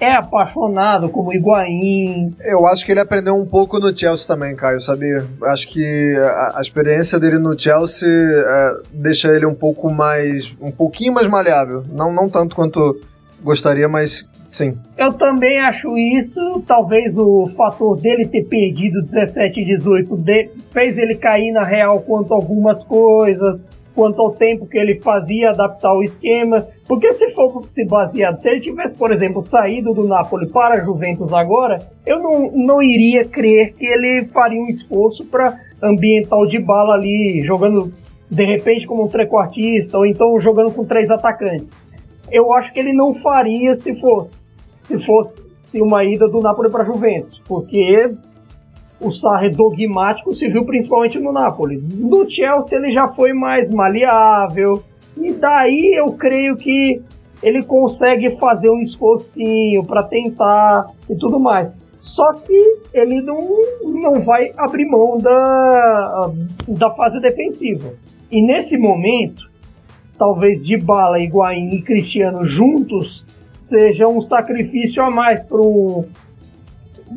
é apaixonado, como Higuaín. Eu acho que ele aprendeu um pouco no Chelsea também, Caio, sabia? Acho que a, a experiência dele no Chelsea é, deixa ele um pouco mais. um pouquinho mais maleável. Não, não tanto quanto gostaria, mas sim. Eu também acho isso. Talvez o fator dele ter perdido 17 e 18 de, fez ele cair na real quanto a algumas coisas, quanto ao tempo que ele fazia adaptar o esquema. Porque se for se baseado, se ele tivesse, por exemplo, saído do Napoli para a Juventus agora, eu não, não iria crer que ele faria um esforço para ambientar o Dybala ali, jogando de repente como um trequartista, ou então jogando com três atacantes. Eu acho que ele não faria se fosse, se fosse uma ida do Napoli para Juventus, porque o Sarri dogmático se viu principalmente no Napoli. No Chelsea ele já foi mais maleável, e daí eu creio que ele consegue fazer um esforcinho para tentar e tudo mais. Só que ele não, não vai abrir mão da, da fase defensiva. E nesse momento, talvez de bala, Higuaín e Cristiano juntos seja um sacrifício a mais pro,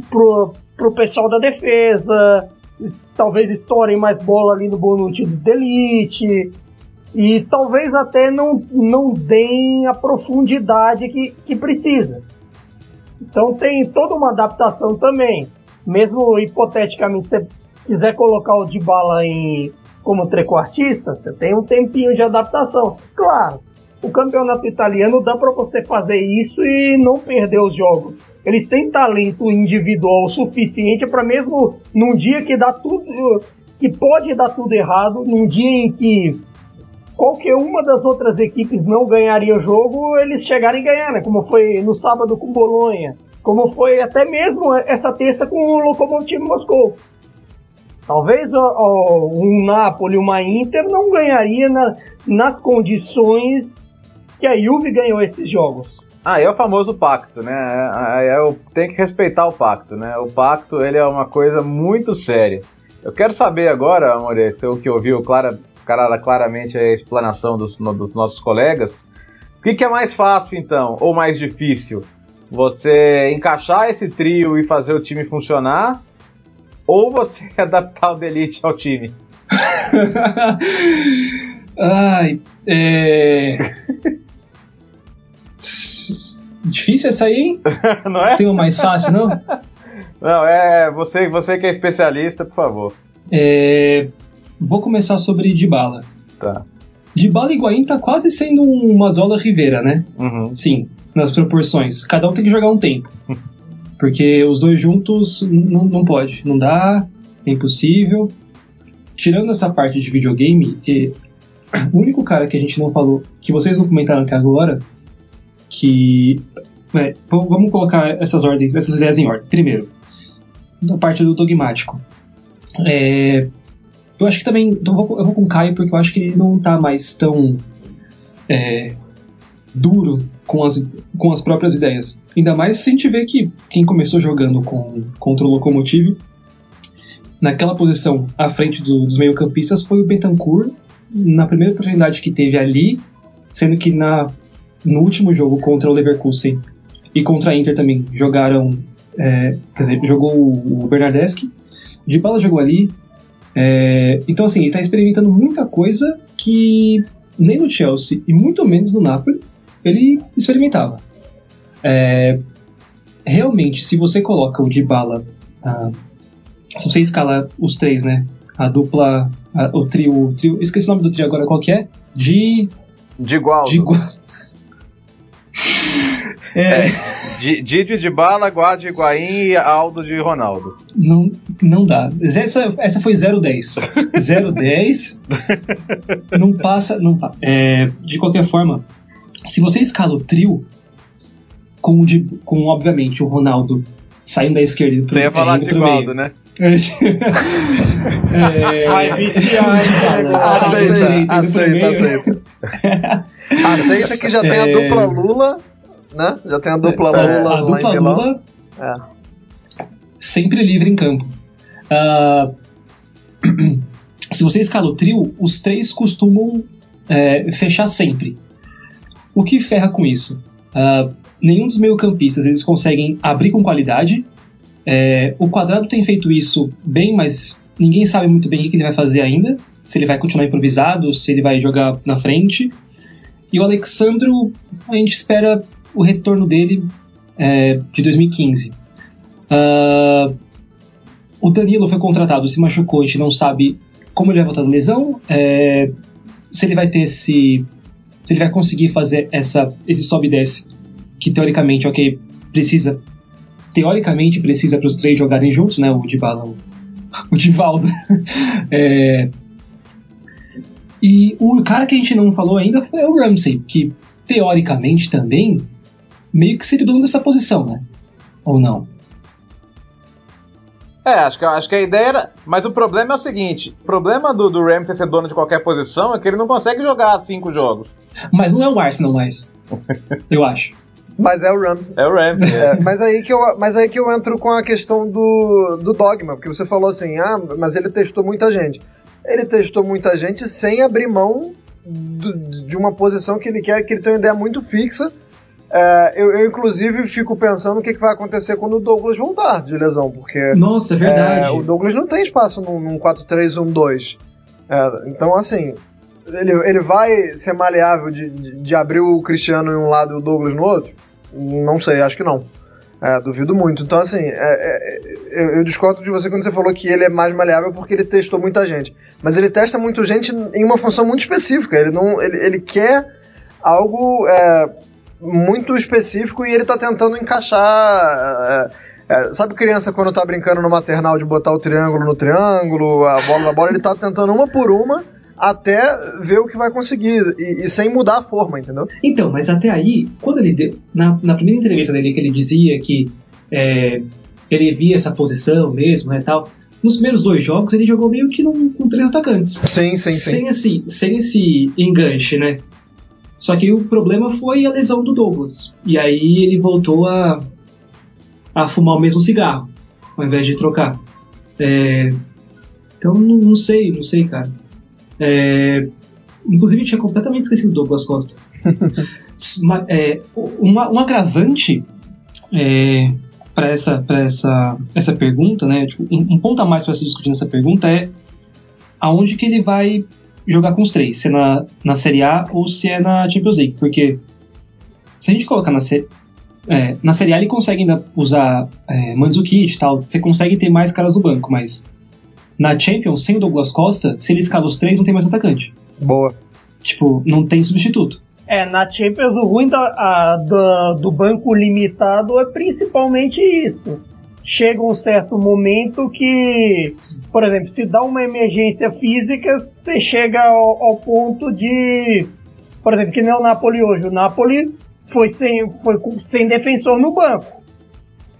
pro, pro pessoal da defesa. Talvez estourem mais bola ali no Bonucci do Delite e talvez até não, não deem a profundidade que, que precisa. Então tem toda uma adaptação também. Mesmo hipoteticamente, você quiser colocar o Dybala em como trequartista, você tem um tempinho de adaptação. Claro, o campeonato italiano dá para você fazer isso e não perder os jogos. Eles têm talento individual suficiente para mesmo num dia que dá tudo, que pode dar tudo errado, num dia em que qualquer uma das outras equipes não ganharia o jogo, eles chegarem a ganhar, né? Como foi no sábado com Bolonha, como foi até mesmo essa terça com o Lokomotiv Moscou. Talvez ó, um Napoli, uma Inter não ganharia na, nas condições que a Juve ganhou esses jogos. Ah, é o famoso pacto, né? É, é, é, tem que respeitar o pacto, né? O pacto ele é uma coisa muito séria. Eu quero saber agora, Amore, se o que ouviu clara, claramente a explanação dos, dos nossos colegas. O que, que, é mais fácil, então, ou mais difícil? Você encaixar esse trio e fazer o time funcionar? Ou você adaptar o Delete ao time? Ai, é. Difícil essa aí, hein? não é? Tem uma mais fácil, não? Não, é você, você que é especialista, por favor. É, Vou começar sobre Dybala. Tá. Dybala e Higuaín tá quase sendo um Mazola Rivera, né? Uhum. Sim, nas proporções. Cada um tem que jogar um tempo. Porque os dois juntos não, não pode, não dá, é impossível. Tirando essa parte de videogame, e, o único cara que a gente não falou, que vocês não comentaram aqui agora, que. É, vamos colocar essas ordens, essas ideias em ordem. Primeiro, da parte do dogmático. É, eu acho que também. Então eu, vou, eu vou com o Caio porque eu acho que ele não tá mais tão. É, duro com as, com as próprias ideias. Ainda mais se a gente vê que quem começou jogando com, contra o Locomotive, naquela posição à frente do, dos meio-campistas foi o Bentancur, na primeira oportunidade que teve ali, sendo que na, no último jogo contra o Leverkusen e contra a Inter também jogaram. É, quer dizer, jogou o Bernardeschi. De bala jogou ali, é, então, assim, ele está experimentando muita coisa que nem no Chelsea e muito menos no Napoli ele experimentava. É, realmente, se você coloca o Dybala, ah, se você escala os três, né? A dupla, a, o, trio, o trio, esqueci o nome do trio agora, qual que é? De... De igual. De igual. É. é. Didi de Bala, Guardi Higuaín e Aldo de Ronaldo. Não, não dá. Essa, essa foi 010. 010. não passa. Não, é, de qualquer forma, se você escala o trio, com, de, com obviamente o Ronaldo saindo da esquerda pro, Você ia falar é, de Gualdo, né? é, Vai viciar, Aceita, aceita, aceita. aceita que já tem a é. dupla Lula né? Já tem a dupla é, Lula a dupla Lula é. sempre livre em campo. Uh, se você escala o trio, os três costumam é, fechar sempre. O que ferra com isso? Uh, nenhum dos meio-campistas eles conseguem abrir com qualidade. É, o quadrado tem feito isso bem, mas ninguém sabe muito bem o que ele vai fazer ainda. Se ele vai continuar improvisado, se ele vai jogar na frente. E o Alexandro, a gente espera o retorno dele é, de 2015. Uh, o Danilo foi contratado, se machucou, a gente não sabe como ele vai voltar da lesão, é, se ele vai ter esse. se ele vai conseguir fazer essa, esse sobe e desce, que teoricamente, ok, precisa. Teoricamente precisa para os três jogarem juntos, né? O Dybala, o, o Divaldo. é, e o cara que a gente não falou ainda foi o Ramsey, que teoricamente também meio que seria o dono dessa posição, né? Ou não? É, acho que, acho que a ideia era. Mas o problema é o seguinte: o problema do, do Ramsey ser dono de qualquer posição é que ele não consegue jogar cinco jogos. Mas não é o Arsenal mais. eu acho. Mas é o Ramsey. É o Ramsey. É. mas, aí que eu, mas aí que eu entro com a questão do, do dogma, porque você falou assim, ah, mas ele testou muita gente. Ele testou muita gente sem abrir mão do, de uma posição que ele quer, que ele tem uma ideia muito fixa é, eu, eu, inclusive, fico pensando o que, que, vai acontecer quando o Douglas voltar de lesão, porque. Nossa, é verdade. É, o Douglas não tem espaço num, num 4-3-1-2. É, então, assim, ele, ele vai ser maleável de, de, de, abrir o Cristiano em um lado e o Douglas no outro? Não sei, acho que não. É, duvido muito. Então, assim, é, é, eu, eu, discordo de você quando você falou que ele é mais maleável porque ele testou muita gente. Mas ele testa muita gente em uma função muito específica. Ele, não, ele, ele quer algo muito específico e ele tá tentando encaixar. É, é, sabe criança quando tá brincando no maternal de botar o triângulo no triângulo, a bola na bola, ele tá tentando uma por uma até ver o que vai conseguir e, e, sem mudar a forma, entendeu? Então, mas até aí, quando ele deu, na, na primeira entrevista dele que ele dizia que é, ele via essa posição mesmo, né, tal. Nos primeiros dois jogos ele jogou meio que num, com três atacantes. Sim, sim, sim. Sem esse, sem esse enganche, né? Só que o problema foi a lesão do Douglas. E aí ele voltou a, a fumar o mesmo cigarro, ao invés de trocar. É, então não, não, sei, não sei, cara. É, inclusive tinha completamente esquecido do Douglas Costa. é, um, um agravante é, para essa, essa, essa pergunta, né? Tipo, um, um ponto a mais para se discutir nessa pergunta é aonde que ele vai jogar com os três, se é na, na Série A ou se é na Champions League, porque se a gente colocar na, é, na Série A ele consegue ainda usar é, Mandzukic e tal, você consegue ter mais caras do banco, mas na Champions, sem o Douglas Costa, se ele escala os três, não tem mais atacante. Boa. Tipo, não tem substituto. É, na Champions o ruim da, a, da, do banco limitado é principalmente isso. Chega um certo momento que por exemplo, se dá uma emergência física, você chega ao, ao ponto de. Por exemplo, que nem o Napoli hoje. O Napoli foi sem, foi sem defensor no banco.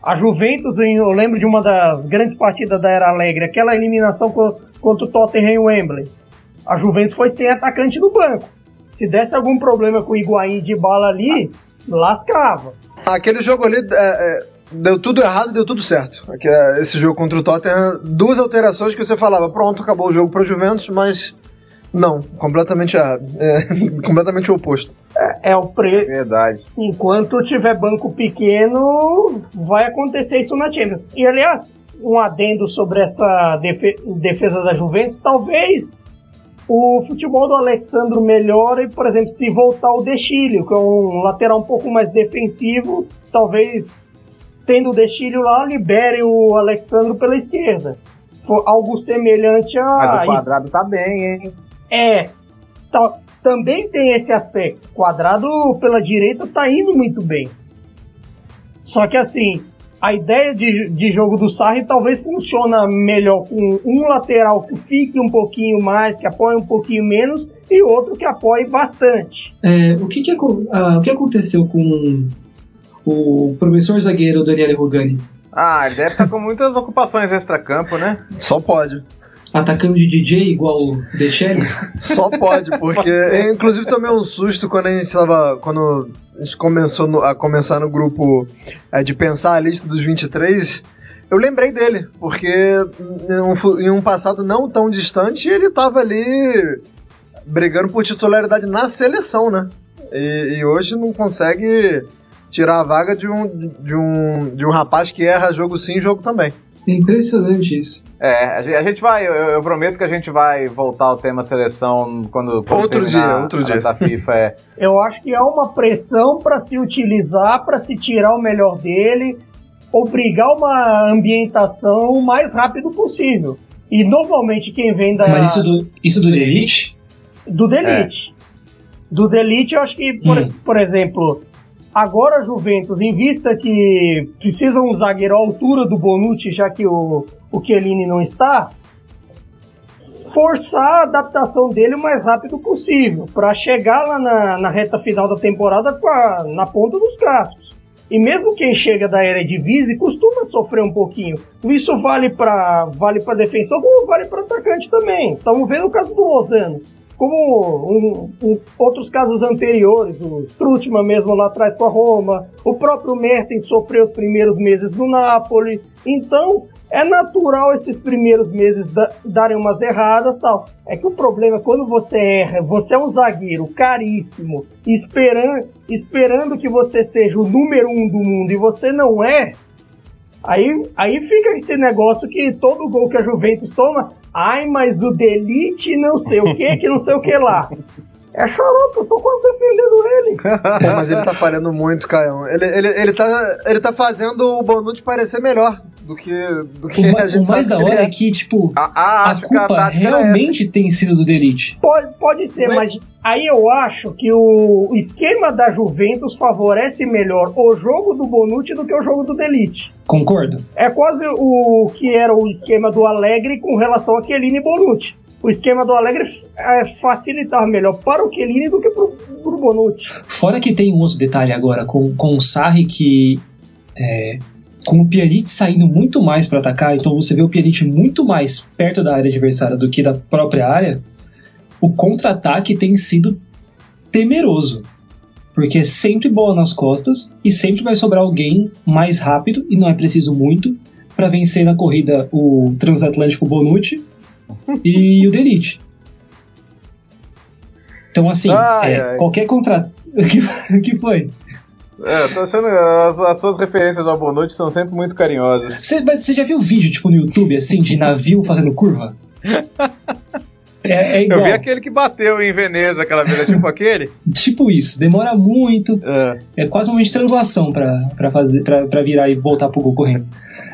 A Juventus, eu lembro de uma das grandes partidas da Era Alegre, aquela eliminação contra o Tottenham e o Wembley. A Juventus foi sem atacante no banco. Se desse algum problema com o Higuaín de bala ali, lascava. Aquele jogo ali, é, é, deu tudo errado e deu tudo certo. Aqui, é esse jogo contra o Tottenham, duas alterações que você falava, pronto, acabou o jogo para o Juventus, mas não, completamente errado. É, completamente o oposto. É, é o preço. Verdade. Enquanto tiver banco pequeno, vai acontecer isso na Champions. E aliás, um adendo sobre essa defe defesa da Juventus, talvez o futebol do Alexandro melhore, por exemplo, se voltar o Dechilho, que é um lateral um pouco mais defensivo, talvez tendo o Destilho lá, libere o Alexandro pela esquerda. Foi algo semelhante a. Mas o quadrado isso. tá bem, hein? É. Tá, também tem esse aspecto. O quadrado pela direita tá indo muito bem. Só que assim, a ideia de, de jogo do Sarri talvez funciona melhor com um lateral que fique um pouquinho mais, que apoie um pouquinho menos, e outro que apoie bastante. É, o, que, que, uh, o que aconteceu com o professor zagueiro Daniele Rugani. Ah, ele deve estar com muitas ocupações extra-campo, né? Só pode. Atacando de DJ igual o Dechelli? Só pode, porque eu, inclusive tomei um susto quando a gente estava. Quando a gente começou no, a começar no grupo é, de pensar a lista dos 23. Eu lembrei dele, porque em um, em um passado não tão distante ele estava ali brigando por titularidade na seleção, né? E, e hoje não consegue tirar a vaga de um, de um, de um rapaz que erra jogo sim, jogo também. Impressionante isso. É, a gente vai, eu, eu, prometo que a gente vai voltar ao tema seleção quando, quando outro dia, outro dia. Da FIFA é. Eu acho que é uma pressão para se utilizar, para se tirar o melhor dele, obrigar uma ambientação o mais rápido possível. E normalmente quem vem da. Mas isso do, isso do Elite? Do Delete. É. Do Delete, eu acho que, por, hum. por exemplo, agora a Juventus, em vista que precisa um zagueiro à altura do Bonucci, já que o, o Chiellini não está, forçar a adaptação dele o mais rápido possível, para chegar lá na, na, reta final da temporada a, na ponta dos cascos. E mesmo quem chega da era Eredivisie costuma sofrer um pouquinho. Isso vale para vale para defensor como vale para atacante também. Estamos vendo o caso do Lozano como um, um, outros casos anteriores, o Strutman mesmo lá atrás com a Roma, o próprio Mertens sofreu os primeiros meses no Napoli, então é natural esses primeiros meses da, darem umas erradas tal. É que o problema é quando você erra, você é um zagueiro caríssimo, esperando, esperando que você seja o número um do mundo e você não é, aí, aí fica esse negócio que todo gol que a Juventus toma, Ai, mas o Delite não sei o que, que não sei o que lá. É xarope, eu tô quase defendendo ele. Pô, mas ele tá falhando muito, Caio. Ele, ele, ele, tá, ele tá fazendo o Bonucci parecer melhor do que, do que o, a gente O mais da hora é. é. que, tipo, a, a, a culpa a realmente é. tem sido do Delite. Pode, pode ser, mas... mas aí eu acho que o, o esquema da Juventus favorece melhor o jogo do Bonucci do que o jogo do Delite. Concordo. É quase o que era o esquema do Alegre com relação a Chiellini e Bonucci o esquema do Alegre é facilitar melhor para o Chiellini do que para o Bonucci. Fora que tem um outro detalhe agora, com, com o Sarri que é, com o Pjanic saindo muito mais para atacar, então você vê o Pjanic muito mais perto da área adversária do que da própria área, o contra-ataque tem sido temeroso. Porque é sempre bola nas costas e sempre vai sobrar alguém mais rápido, e não é preciso muito, para vencer na corrida o transatlântico Bonucci e o Delite. Então, assim, ai, é, ai. qualquer contra. O que, foi? É, tô achando as, as suas referências ao Boa Noite são sempre muito carinhosas. Você, mas você já viu vídeo, tipo, no YouTube, assim, de navio fazendo curva? É, é. Eu vi aquele que bateu em Veneza aquela vez, é tipo aquele? tipo isso, demora muito. É, é quase uma de translação pra, pra, fazer, pra, pra virar e voltar pro gol correndo.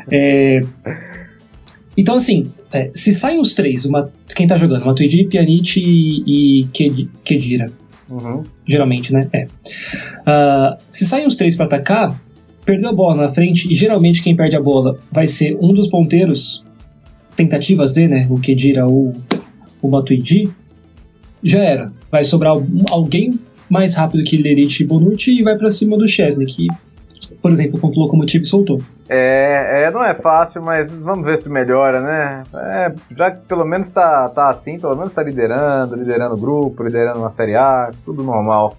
É, então, assim, é, se saem os três, uma, quem tá jogando? Matuidi, Pjanic e, e Kedira. Uhum. Geralmente, né? É. Uh, se saem os três para atacar, perdeu a bola na frente, e geralmente quem perde a bola vai ser um dos ponteiros, tentativas dele, né? O Kedira ou o Matuidi, já era. Vai sobrar alguém mais rápido que Lerite e Bonucci e vai para cima do Chesney, que por exemplo, contra o Locomotive soltou. É, é, não é fácil, mas vamos ver se melhora, né? É, já que pelo menos tá, tá assim, pelo menos tá liderando, liderando o grupo, liderando uma Série A, tudo normal.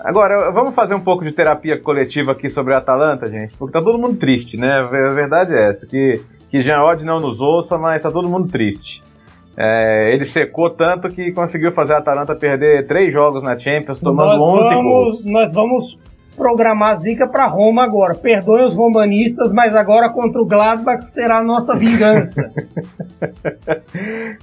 Agora, vamos fazer um pouco de terapia coletiva aqui sobre a Atalanta, gente, porque tá todo mundo triste, né? A verdade é essa, que, que Jean Odd não nos ouça, mas tá todo mundo triste. É, ele secou tanto que conseguiu fazer a Atalanta perder três jogos na Champions, tomando nós 11 vamos, gols. Nós vamos programar zica para Roma agora. Perdoe os romanistas, mas agora contra o Gladbach será a nossa vingança.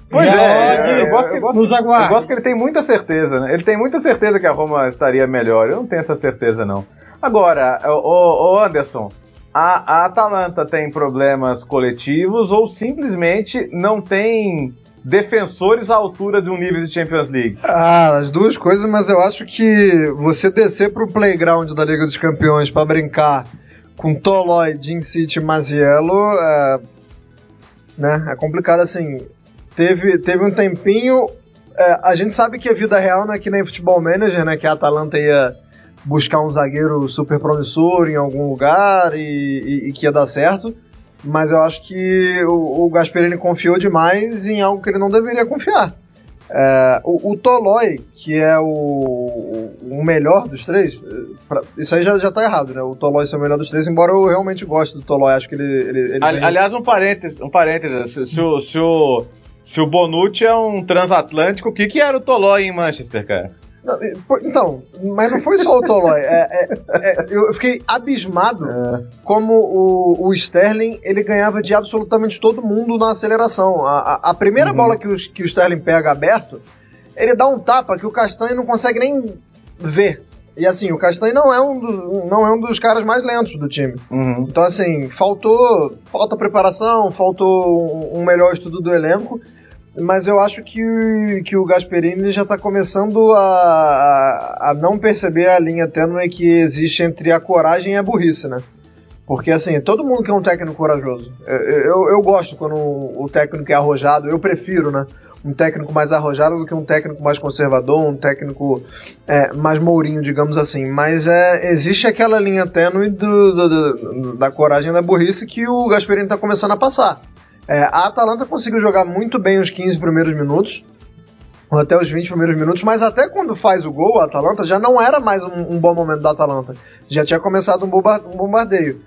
pois é, eu, gosto que, nos eu gosto que ele tem muita certeza, né? Ele tem muita certeza que a Roma estaria melhor. Eu não tenho essa certeza, não. Agora, o, o Anderson, a, a Atalanta tem problemas coletivos ou simplesmente não tem defensores à altura de um nível de Champions League? Ah, as duas coisas, mas eu acho que você descer pro playground da Liga dos Campeões para brincar com Tolói, Jim City Maziello é, né, é complicado assim. Teve, teve um tempinho. É, a gente sabe que a vida real não é que nem futebol manager, né? Que a Atalanta ia buscar um zagueiro super promissor em algum lugar e, e, e que ia dar certo mas eu acho que o, o Gasperini confiou demais em algo que ele não deveria confiar. É, o, o Tolói, que é o, o melhor dos três, pra, isso aí já, já tá errado, né? O Tolói ser o melhor dos três, embora eu realmente goste do Tolói, acho que ele. ele, ele Ali, Aliás, um parênteses, um parênteses se, se, o, se, o, se o Bonucci é um transatlântico, o que, que era o Tolói em Manchester, cara? Não, então, mas não foi só o Tolói. É, é, é, eu fiquei abismado é. como o, o Sterling ele ganhava de absolutamente todo mundo na aceleração. A, a, a primeira uhum. bola que o, que o Sterling pega aberto, ele dá um tapa que o Castanho não consegue nem ver. E assim, o Castanho não é um, do, não é um dos caras mais lentos do time. Uhum. Então, assim, faltou falta preparação, faltou um, um melhor estudo do elenco mas eu acho que, que o Gasperini já está começando a, a, a, não perceber a linha tênue que existe entre a coragem e a burrice, né? Porque, assim, todo mundo quer um técnico corajoso. Eu, eu, eu gosto quando o técnico é arrojado, eu prefiro, né? Um técnico mais arrojado do que um técnico mais conservador, um técnico é, mais mourinho, digamos assim. Mas é, existe aquela linha tênue do, do, do, da coragem e da burrice que o Gasperini está começando a passar. É, a Atalanta conseguiu jogar muito bem os 15 primeiros minutos, até os 20 primeiros minutos, mas até quando faz o gol, a Atalanta já não era mais um, um bom momento da Atalanta. Já tinha começado um, um bombardeio.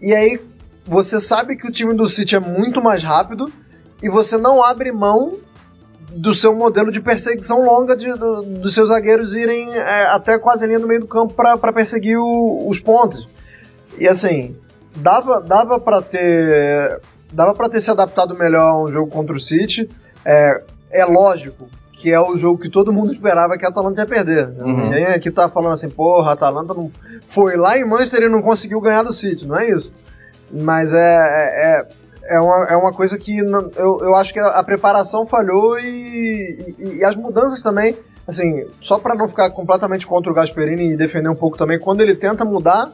E aí você sabe que o time do City é muito mais rápido e você não abre mão do seu modelo de perseguição longa de, do, dos seus zagueiros irem é, até quase a linha do meio do campo para perseguir o, os pontos. E assim, dava, dava para ter dava para ter se adaptado melhor a um jogo contra o City. É, é lógico que é o jogo que todo mundo esperava que a Atalanta ia perder. Uhum. Ninguém aqui tá falando assim, porra, a Atalanta não foi lá em Manchester e não conseguiu ganhar do City, não é isso. Mas é, é, é, é uma, é uma coisa que não, eu, eu acho que a, a preparação falhou e, e, e, as mudanças também, assim, só para não ficar completamente contra o Gasperini e defender um pouco também, quando ele tenta mudar,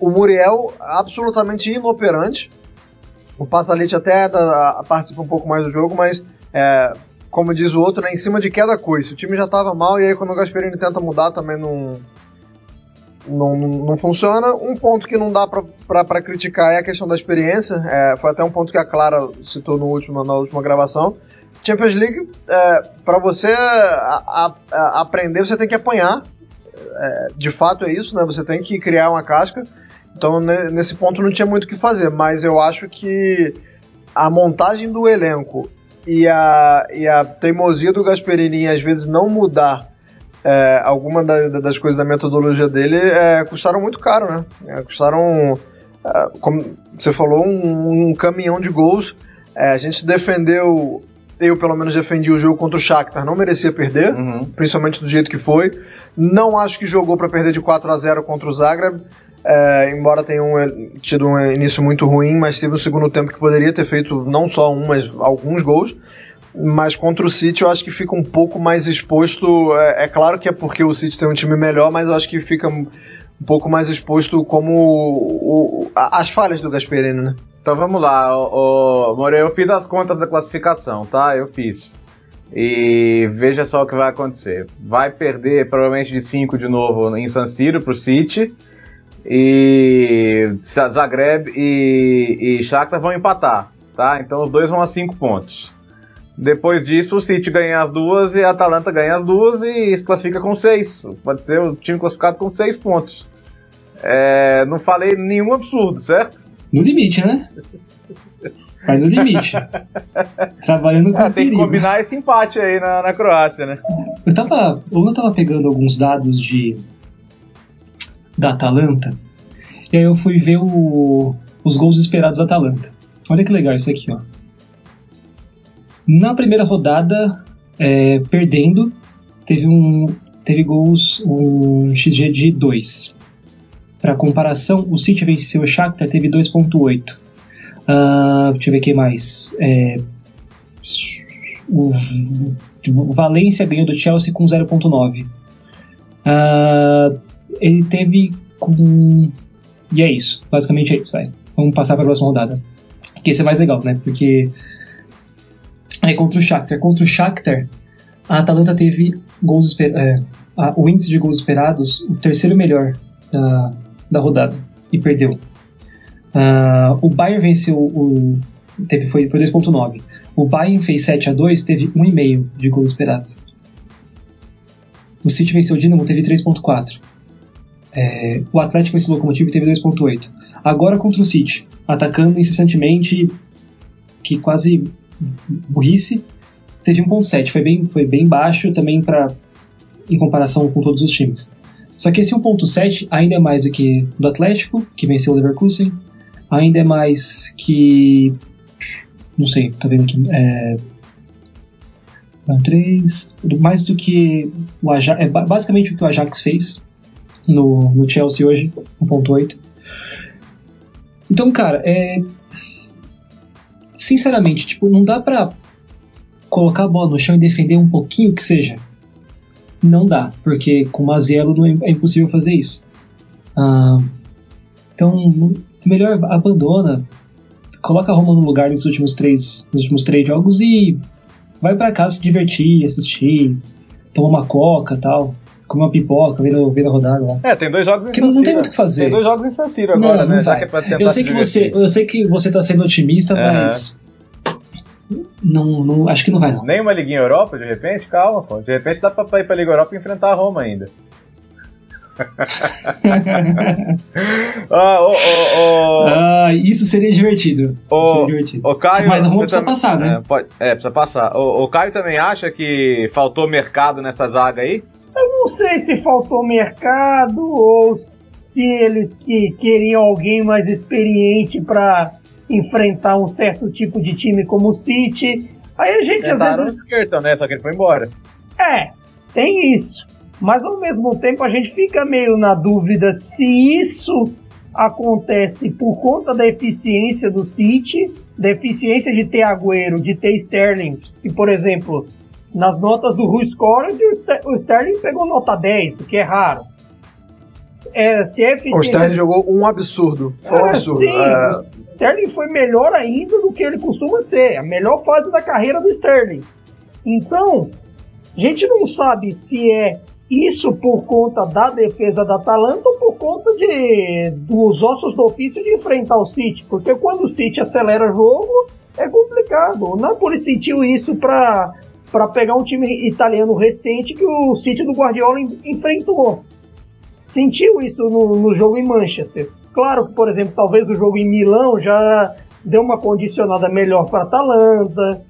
o Muriel absolutamente inoperante, o Passalite até da, participa um pouco mais do jogo, mas é, como diz o outro, né, em cima de queda coisa. O time já estava mal e aí quando o Gasperini tenta mudar também não, não, não funciona. Um ponto que não dá para criticar é a questão da experiência. É, foi até um ponto que a Clara citou no último, na última gravação. Champions League, é, para você a, a, aprender, você tem que apanhar. É, de fato é isso, né? Você tem que criar uma casca. Então, nesse ponto não tinha muito o que fazer, mas eu acho que a montagem do elenco e a, e a teimosia do Gasperini às vezes não mudar é, alguma da, das coisas da metodologia dele é, custaram muito caro, né? É, custaram, é, como você falou, um, um caminhão de gols. É, a gente defendeu eu pelo menos defendi o jogo contra o Shakhtar, não merecia perder, uhum. principalmente do jeito que foi. Não acho que jogou para perder de 4 a 0 contra o Zagreb. É, embora tenha um, tido um início muito ruim, mas teve um segundo tempo que poderia ter feito não só um, mas alguns gols. Mas contra o City eu acho que fica um pouco mais exposto. É, é claro que é porque o City tem um time melhor, mas eu acho que fica um pouco mais exposto como o, o, as falhas do Gasperini, né? Então vamos lá, Moreira, eu fiz as contas da classificação, tá? Eu fiz. E veja só o que vai acontecer. Vai perder provavelmente de 5 de novo em San Siro pro City e Zagreb e, e Shakhtar vão empatar, tá? Então os dois vão a 5 pontos. Depois disso, o City ganha as duas e a Atalanta ganha as duas e se classifica com 6. Pode ser o time classificado com 6 pontos. É, não falei nenhum absurdo, certo? No limite, né? Vai no limite. Trabalhando com é, Tem que combinar esse empate aí na, na Croácia, né? Eu tava. Eu tava pegando alguns dados de da Atalanta. E aí eu fui ver o, os gols esperados da Atalanta. Olha que legal isso aqui, ó. Na primeira rodada, é, perdendo, teve um teve gols um XG de 2. Para comparação, o City venceu o Shakhtar, teve 2.8. Uh, ah, deixa eu ver o que mais. É, o, Valência ganhou do Chelsea com 0.9. Uh, ele teve com. E é isso. Basicamente é isso, vai. Vamos passar para a próxima rodada. Que esse é mais legal, né? Porque. É contra o Shakhtar. Contra o Shakhtar, a Atalanta teve gols esper... É, a, o índice de gols esperados, o terceiro melhor da, da rodada. E perdeu. Uh, o Bayern venceu o. Teve, foi, foi 2.9. O Bayern fez 7 a 2 teve 1,5 de gols esperados. O City venceu o Dinamo, teve 3.4. É, o Atlético esse locomotivo teve 2.8. Agora contra o City, atacando incessantemente, que quase burrice, teve 1.7. Foi bem, foi bem baixo também para em comparação com todos os times. Só que esse 1.7 ainda é mais do que do Atlético, que venceu o Leverkusen, ainda é mais que. Não sei, tá vendo aqui. É, não, 3. Mais do que o Ajax. É basicamente o que o Ajax fez no, no Chelsea hoje, 1.8. Então, cara, é. Sinceramente, tipo, não dá pra colocar a bola no chão e defender um pouquinho que seja. Não dá, porque com o Maziello não é, é impossível fazer isso. Ah, então, melhor abandona, coloca a Roma no lugar nesses últimos três, nos últimos três jogos e vai para casa se divertir, assistir, tomar uma coca tal comer uma pipoca, vendo, vendo a rodada lá. É, tem dois jogos em Porque não tem muito o que fazer. Tem dois jogos em San Siro agora, não, né? Já que é pra tentar eu sei que você Eu sei que você tá sendo otimista, uhum. mas... Não, não, acho que não vai não. Nem uma Liguinha Europa, de repente? Calma, pô. De repente dá pra ir pra Liga Europa e enfrentar a Roma ainda. ah, oh, oh, oh. ah, isso seria divertido. O, seria divertido. Caio, Mas a Roma precisa passar, né? É, pode, é, precisa passar. O Caio também acha que faltou mercado nessa zaga aí? Eu não sei se faltou mercado ou se eles que queriam alguém mais experiente para enfrentar um certo tipo de time como o City. Aí a gente Tentaram às vezes. Skirton, né? Só que ele foi embora. É, tem isso. Mas ao mesmo tempo a gente fica meio na dúvida se isso acontece por conta da eficiência do City, da eficiência de ter Agüero, de ter Sterling, que por exemplo, nas notas do Who Scored, o Sterling pegou nota 10, o que é raro. É, é. O Sterling jogou um absurdo. Foi um é, absurdo. Sim, é... O Sterling foi melhor ainda do que ele costuma ser. A melhor fase da carreira do Sterling. Então, a gente não sabe se é isso por conta da defesa da Atalanta ou por conta de, dos ossos do ofício de enfrentar o City. Porque quando o City acelera o jogo, é complicado. O Napoli sentiu isso para para pegar um time italiano recente que o City do Guardiola enfrentou. Sentiu isso no, no jogo em Manchester. Claro que, por exemplo, talvez o jogo em Milão já deu uma condicionada melhor para a Atalanta.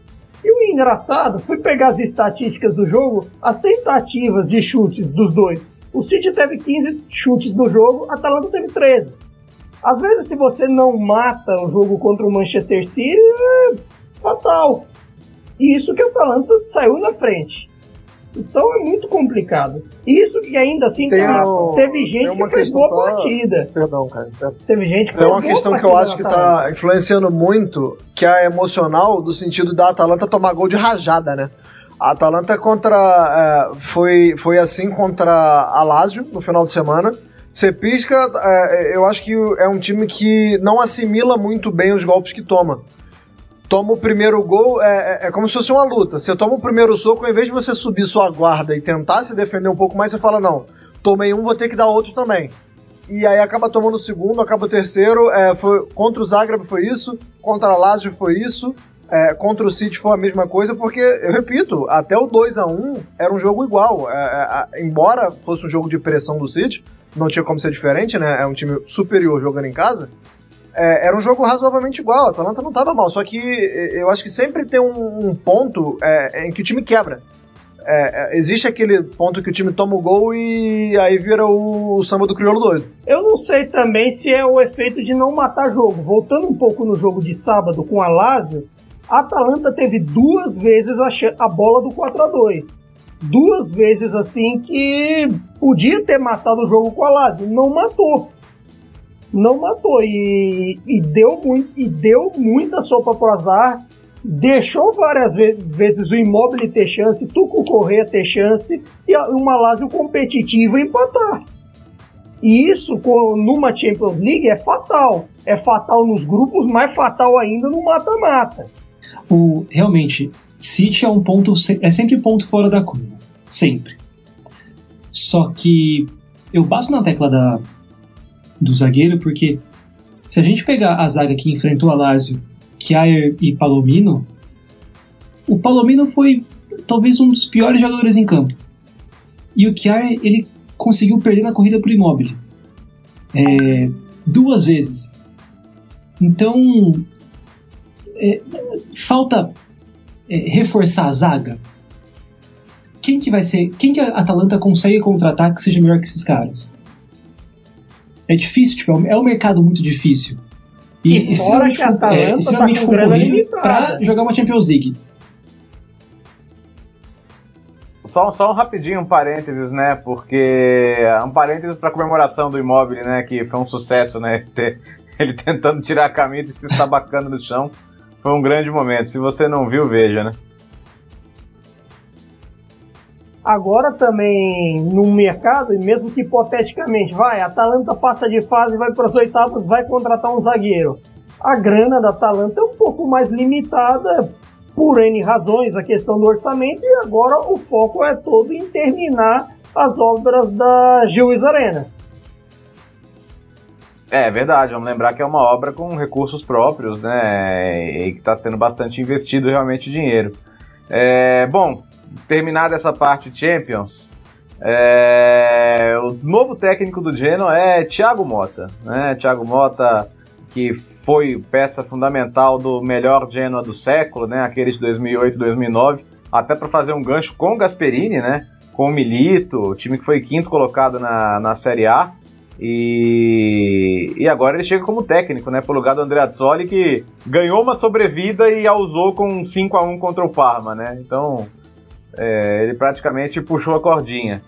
E o engraçado, fui pegar as estatísticas do jogo, as tentativas de chutes dos dois. O City teve 15 chutes no jogo, a Atalanta teve 13. Às vezes, se você não mata o jogo contra o Manchester City, é fatal. E isso que a Atalanta saiu na frente. Então é muito complicado. Isso que ainda assim tem cara, um, teve gente que fez boa pra... partida. Perdão, cara. Teve gente que Tem uma questão que eu acho que tá influenciando muito, que é emocional, do sentido da Atalanta tomar gol de rajada, né? A Atalanta contra. É, foi, foi assim contra a Lazio no final de semana. Você pisca, é, eu acho que é um time que não assimila muito bem os golpes que toma toma o primeiro gol, é, é, é, como se fosse uma luta. Você toma o primeiro soco, ao invés de você subir sua guarda e tentar se defender um pouco mais, você fala, não, tomei um, vou ter que dar outro também. E aí acaba tomando o segundo, acaba o terceiro. É, foi, contra o Zagreb foi isso, contra a Lazio foi isso, é, contra o City foi a mesma coisa, porque, eu repito, até o 2 a 1 era um jogo igual. É, é, embora fosse um jogo de pressão do City, não tinha como ser diferente, né? É um time superior jogando em casa é, era um jogo razoavelmente igual. A Atalanta não estava mal, só que eu acho que sempre tem um, um ponto é, em que o time quebra. É, é, existe aquele ponto que o time toma o gol e aí vira o, o samba do crioulo doido. Eu não sei também se é o efeito de não matar jogo. Voltando um pouco no jogo de sábado com a Lazio, a Atalanta teve duas vezes a, a bola do 4 a 2 Duas vezes assim que podia ter matado o jogo com a Lazio, não matou não matou e, e, deu, muito, e deu muita sopa pro azar. Deixou várias vezes, vezes o Immobile ter chance, Tuco Correia ter chance e uma Lazio competitiva empatar. E isso numa Champions League é fatal. É fatal nos grupos, mais fatal ainda no mata-mata. O realmente City é um ponto é sempre ponto fora da curva, sempre. Só que eu bato na tecla da do zagueiro, porque se a gente pegar a zaga que enfrentou a Lazio, Kjaer e Palomino, o Palomino foi talvez um dos piores jogadores em campo. E o Kjaer, ele conseguiu perder na corrida por imóvel. É, duas vezes. Então, é, falta é, reforçar a zaga. quem que vai ser. Quem que a Atalanta consegue contratar que seja melhor que esses caras? É difícil, tipo, é um mercado muito difícil. E, e fora que a Atalanta é, extremamente tá concorrido para jogar uma Champions League. Só, só um rapidinho, um parênteses, né? Porque um parênteses para comemoração do imóvel, né? Que foi um sucesso, né? Ter, ele tentando tirar a camisa e se estabacando no chão. Foi um grande momento. Se você não viu, veja, né? Agora também no mercado, mesmo que hipoteticamente, vai, a Atalanta passa de fase, vai para as oitavas, vai contratar um zagueiro. A grana da Atalanta é um pouco mais limitada por N razões, a questão do orçamento, e agora o foco é todo em terminar as obras da Gilles Arena. É verdade, vamos lembrar que é uma obra com recursos próprios, né? E que está sendo bastante investido realmente dinheiro. É, bom, terminada essa parte Champions, é, o novo técnico do Genoa é Thiago Mota, né? Thiago Mota que foi peça fundamental do melhor Genoa do século, né? Aquele de 2008, 2009, até para fazer um gancho com o Gasperini, né? Com o Milito, time que foi quinto colocado na, na Série A. E, e agora ele chega como técnico, né? Pro lugar do André Azzoli, que ganhou uma sobrevida e a usou com 5 a 1 contra o Parma, né? Então, é, ele praticamente puxou a cordinha.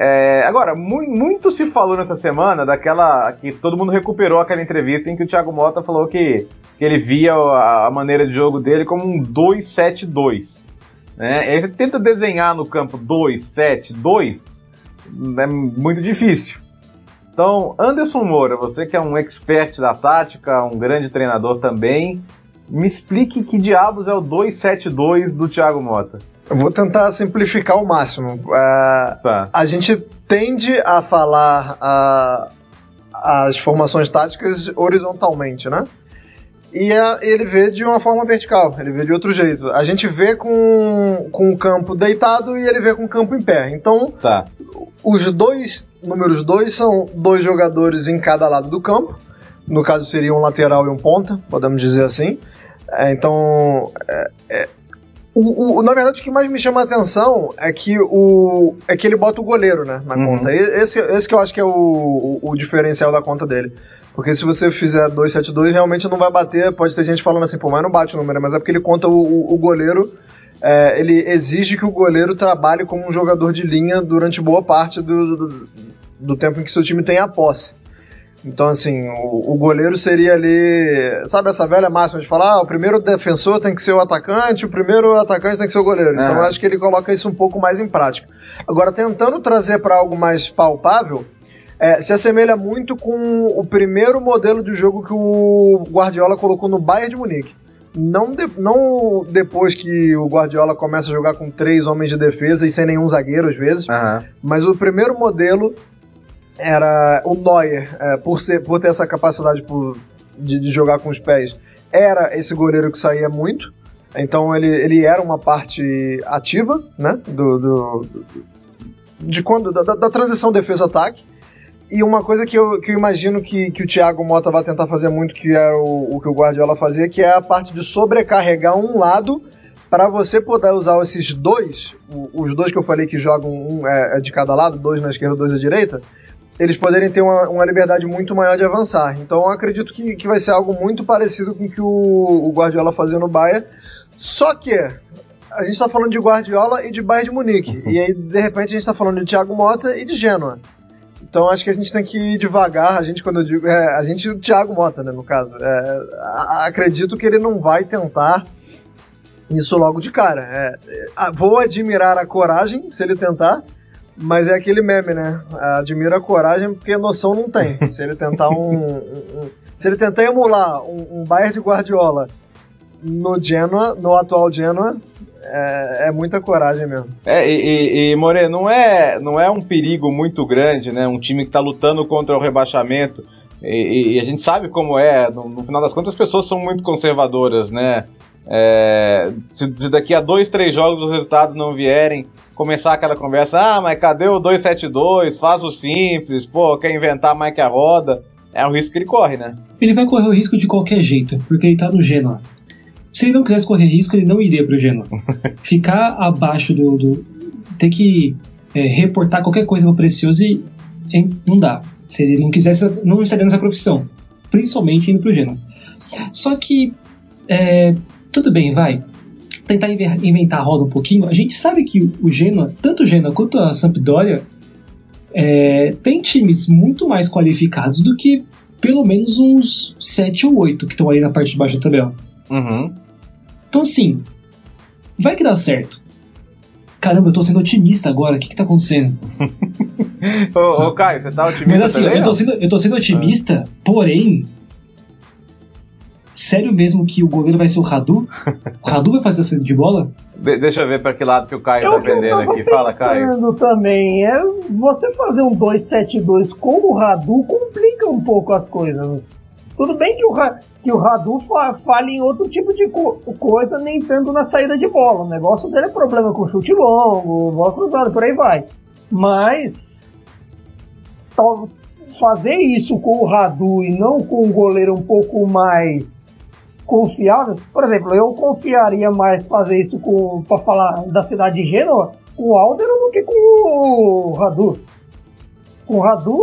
É, agora, mu muito se falou nessa semana daquela. que todo mundo recuperou aquela entrevista em que o Thiago Mota falou que, que ele via a, a maneira de jogo dele como um 2-7-2. Né? Ele tenta desenhar no campo 2-7-2, é muito difícil. Então, Anderson Moura, você que é um expert da tática, um grande treinador também, me explique que diabos é o 2-7-2 do Thiago Mota. Eu vou tentar simplificar ao máximo. Uh, tá. A gente tende a falar uh, as formações táticas horizontalmente, né? E uh, ele vê de uma forma vertical, ele vê de outro jeito. A gente vê com, com o campo deitado e ele vê com o campo em pé. Então, tá. os dois números dois são dois jogadores em cada lado do campo. No caso, seria um lateral e um ponta, podemos dizer assim. É, então, é, é, o, o, na verdade, o que mais me chama a atenção é que, o, é que ele bota o goleiro né, na uhum. conta. Esse, esse que eu acho que é o, o, o diferencial da conta dele. Porque se você fizer 272, realmente não vai bater. Pode ter gente falando assim, pô, mas não bate o número, mas é porque ele conta o, o goleiro. É, ele exige que o goleiro trabalhe como um jogador de linha durante boa parte do, do, do tempo em que seu time tem a posse. Então, assim, o, o, goleiro seria ali. Sabe essa velha máxima de falar: ah, o primeiro defensor tem que ser o atacante, o primeiro atacante tem que ser o goleiro. Então, eu acho que ele coloca isso um pouco mais em prática. Agora, tentando trazer para algo mais palpável, é, se assemelha muito com o primeiro modelo de jogo que o Guardiola colocou no Bayern de Munique. Não, de, não depois que o Guardiola começa a jogar com três homens de defesa e sem nenhum zagueiro às vezes, uhum. mas o primeiro modelo era o Neuer, é, por, ser, por ter essa capacidade por, de, de, jogar com os pés, era esse goleiro que saía muito. Então ele, ele era uma parte ativa, né? Do, do de quando da, da transição defesa-ataque. E uma coisa que eu, que eu imagino que, que o Thiago Mota vai tentar fazer muito, que é o, o que o Guardiola fazia, que é a parte de sobrecarregar um lado para você poder usar esses dois, os dois que eu falei que jogam um é, é de cada lado, dois na esquerda, dois na direita, eles poderem ter uma, uma liberdade muito maior de avançar. Então eu acredito que, que vai ser algo muito parecido com o que o, o Guardiola fazia no Bayern. Só que a gente está falando de Guardiola e de Bayern de Munique. Uhum. E aí, de repente, a gente está falando de Thiago Mota e de Genoa. Então acho que a gente tem que ir devagar. A gente, quando eu digo. É, a gente, o Thiago Mota, né, no caso. É, acredito que ele não vai tentar isso logo de cara. É, vou admirar a coragem se ele tentar. Mas é aquele meme, né? Admira a coragem porque noção não tem. Se ele tentar um. um, um se ele tentar emular um, um Bayern de Guardiola no Genoa, no atual Genoa, é, é, muita coragem mesmo. É, e, e, e não é, não é um perigo muito grande, né? Um time que está lutando contra o rebaixamento. E, e, a gente sabe como é, no, no, final das contas, as pessoas são muito conservadoras, né? É, se, se, daqui a dois, três jogos os resultados não vierem, começar aquela conversa, ah, mas cadê o 272? Faz o simples, pô, quer inventar mais que a roda. É o risco que ele corre, né? Ele vai correr o risco de qualquer jeito, porque ele tá no Genoa. Se ele não quisesse correr risco, ele não iria pro Genoa. Ficar abaixo do, do, ter que é, reportar qualquer coisa pro Precioso e, e não dá. Se ele não quisesse, não estaria nessa profissão. Principalmente indo pro Genoa. Só que, é, tudo bem, vai. Tentar inventar a roda um pouquinho. A gente sabe que o Genoa, tanto o Genoa quanto a Sampdoria, é, tem times muito mais qualificados do que pelo menos uns 7 ou 8 que estão aí na parte de baixo da tabela. Uhum. Então, assim, vai que dá certo. Caramba, eu tô sendo otimista agora, o que que tá acontecendo? ô, ô, Caio, você tá otimista Mas assim, também, eu tô, sendo, eu tô sendo otimista, porém. Sério mesmo que o goleiro vai ser o Radu? O Radu vai fazer essa de bola? De- deixa eu ver pra que lado que o Caio É tá eu vendendo aqui. Fala, Caio. pensando também. É, você fazer um 2-7-2 com o Radu complica um pouco as coisas. Tudo bem que o, que o Radu fa fale em outro tipo de co- coisa, nem tanto na saída de bola. O negócio dele é problema com chute longo, bola cruzada, por aí vai. Mas fazer isso com o Radu e não com um goleiro um pouco mais confiável. Por exemplo, eu confiaria mais fazer isso com, para falar da cidade de Gênova, com o Alder do que com o Radu. Com o Radu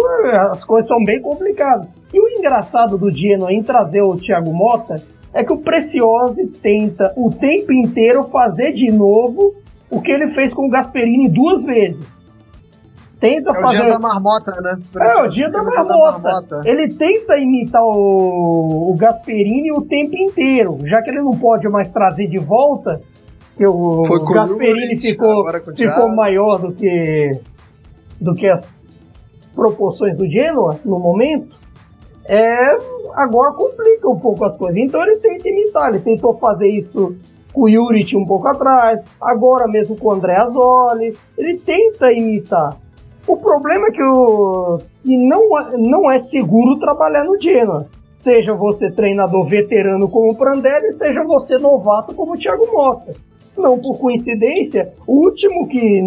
as coisas são bem complicadas. E o engraçado do Genoa em trazer o Thiago Mota é que o Preciosi tenta o tempo inteiro fazer de novo o que ele fez com o Gasperini duas vezes. Tenta É o fazer dia da marmota, né? é, o dia da marmota. Ele tenta imitar o, o Gasperini o tempo inteiro, já que ele não pode mais trazer de volta, que o Foi com o Gasperini ficou, ficou maior do que, do que as proporções do Genoa no momento. É, agora complica um pouco as coisas. Então ele tenta imitar, ele tentou fazer isso com o Juric um pouco atrás, agora mesmo com o André Azzoli, ele tenta imitar. O problema é que, o, que não, é- não é seguro trabalhar no Genoa. Seja você treinador veterano como o Prandelli, seja você novato como o Thiago Mota. Não por coincidência, o último que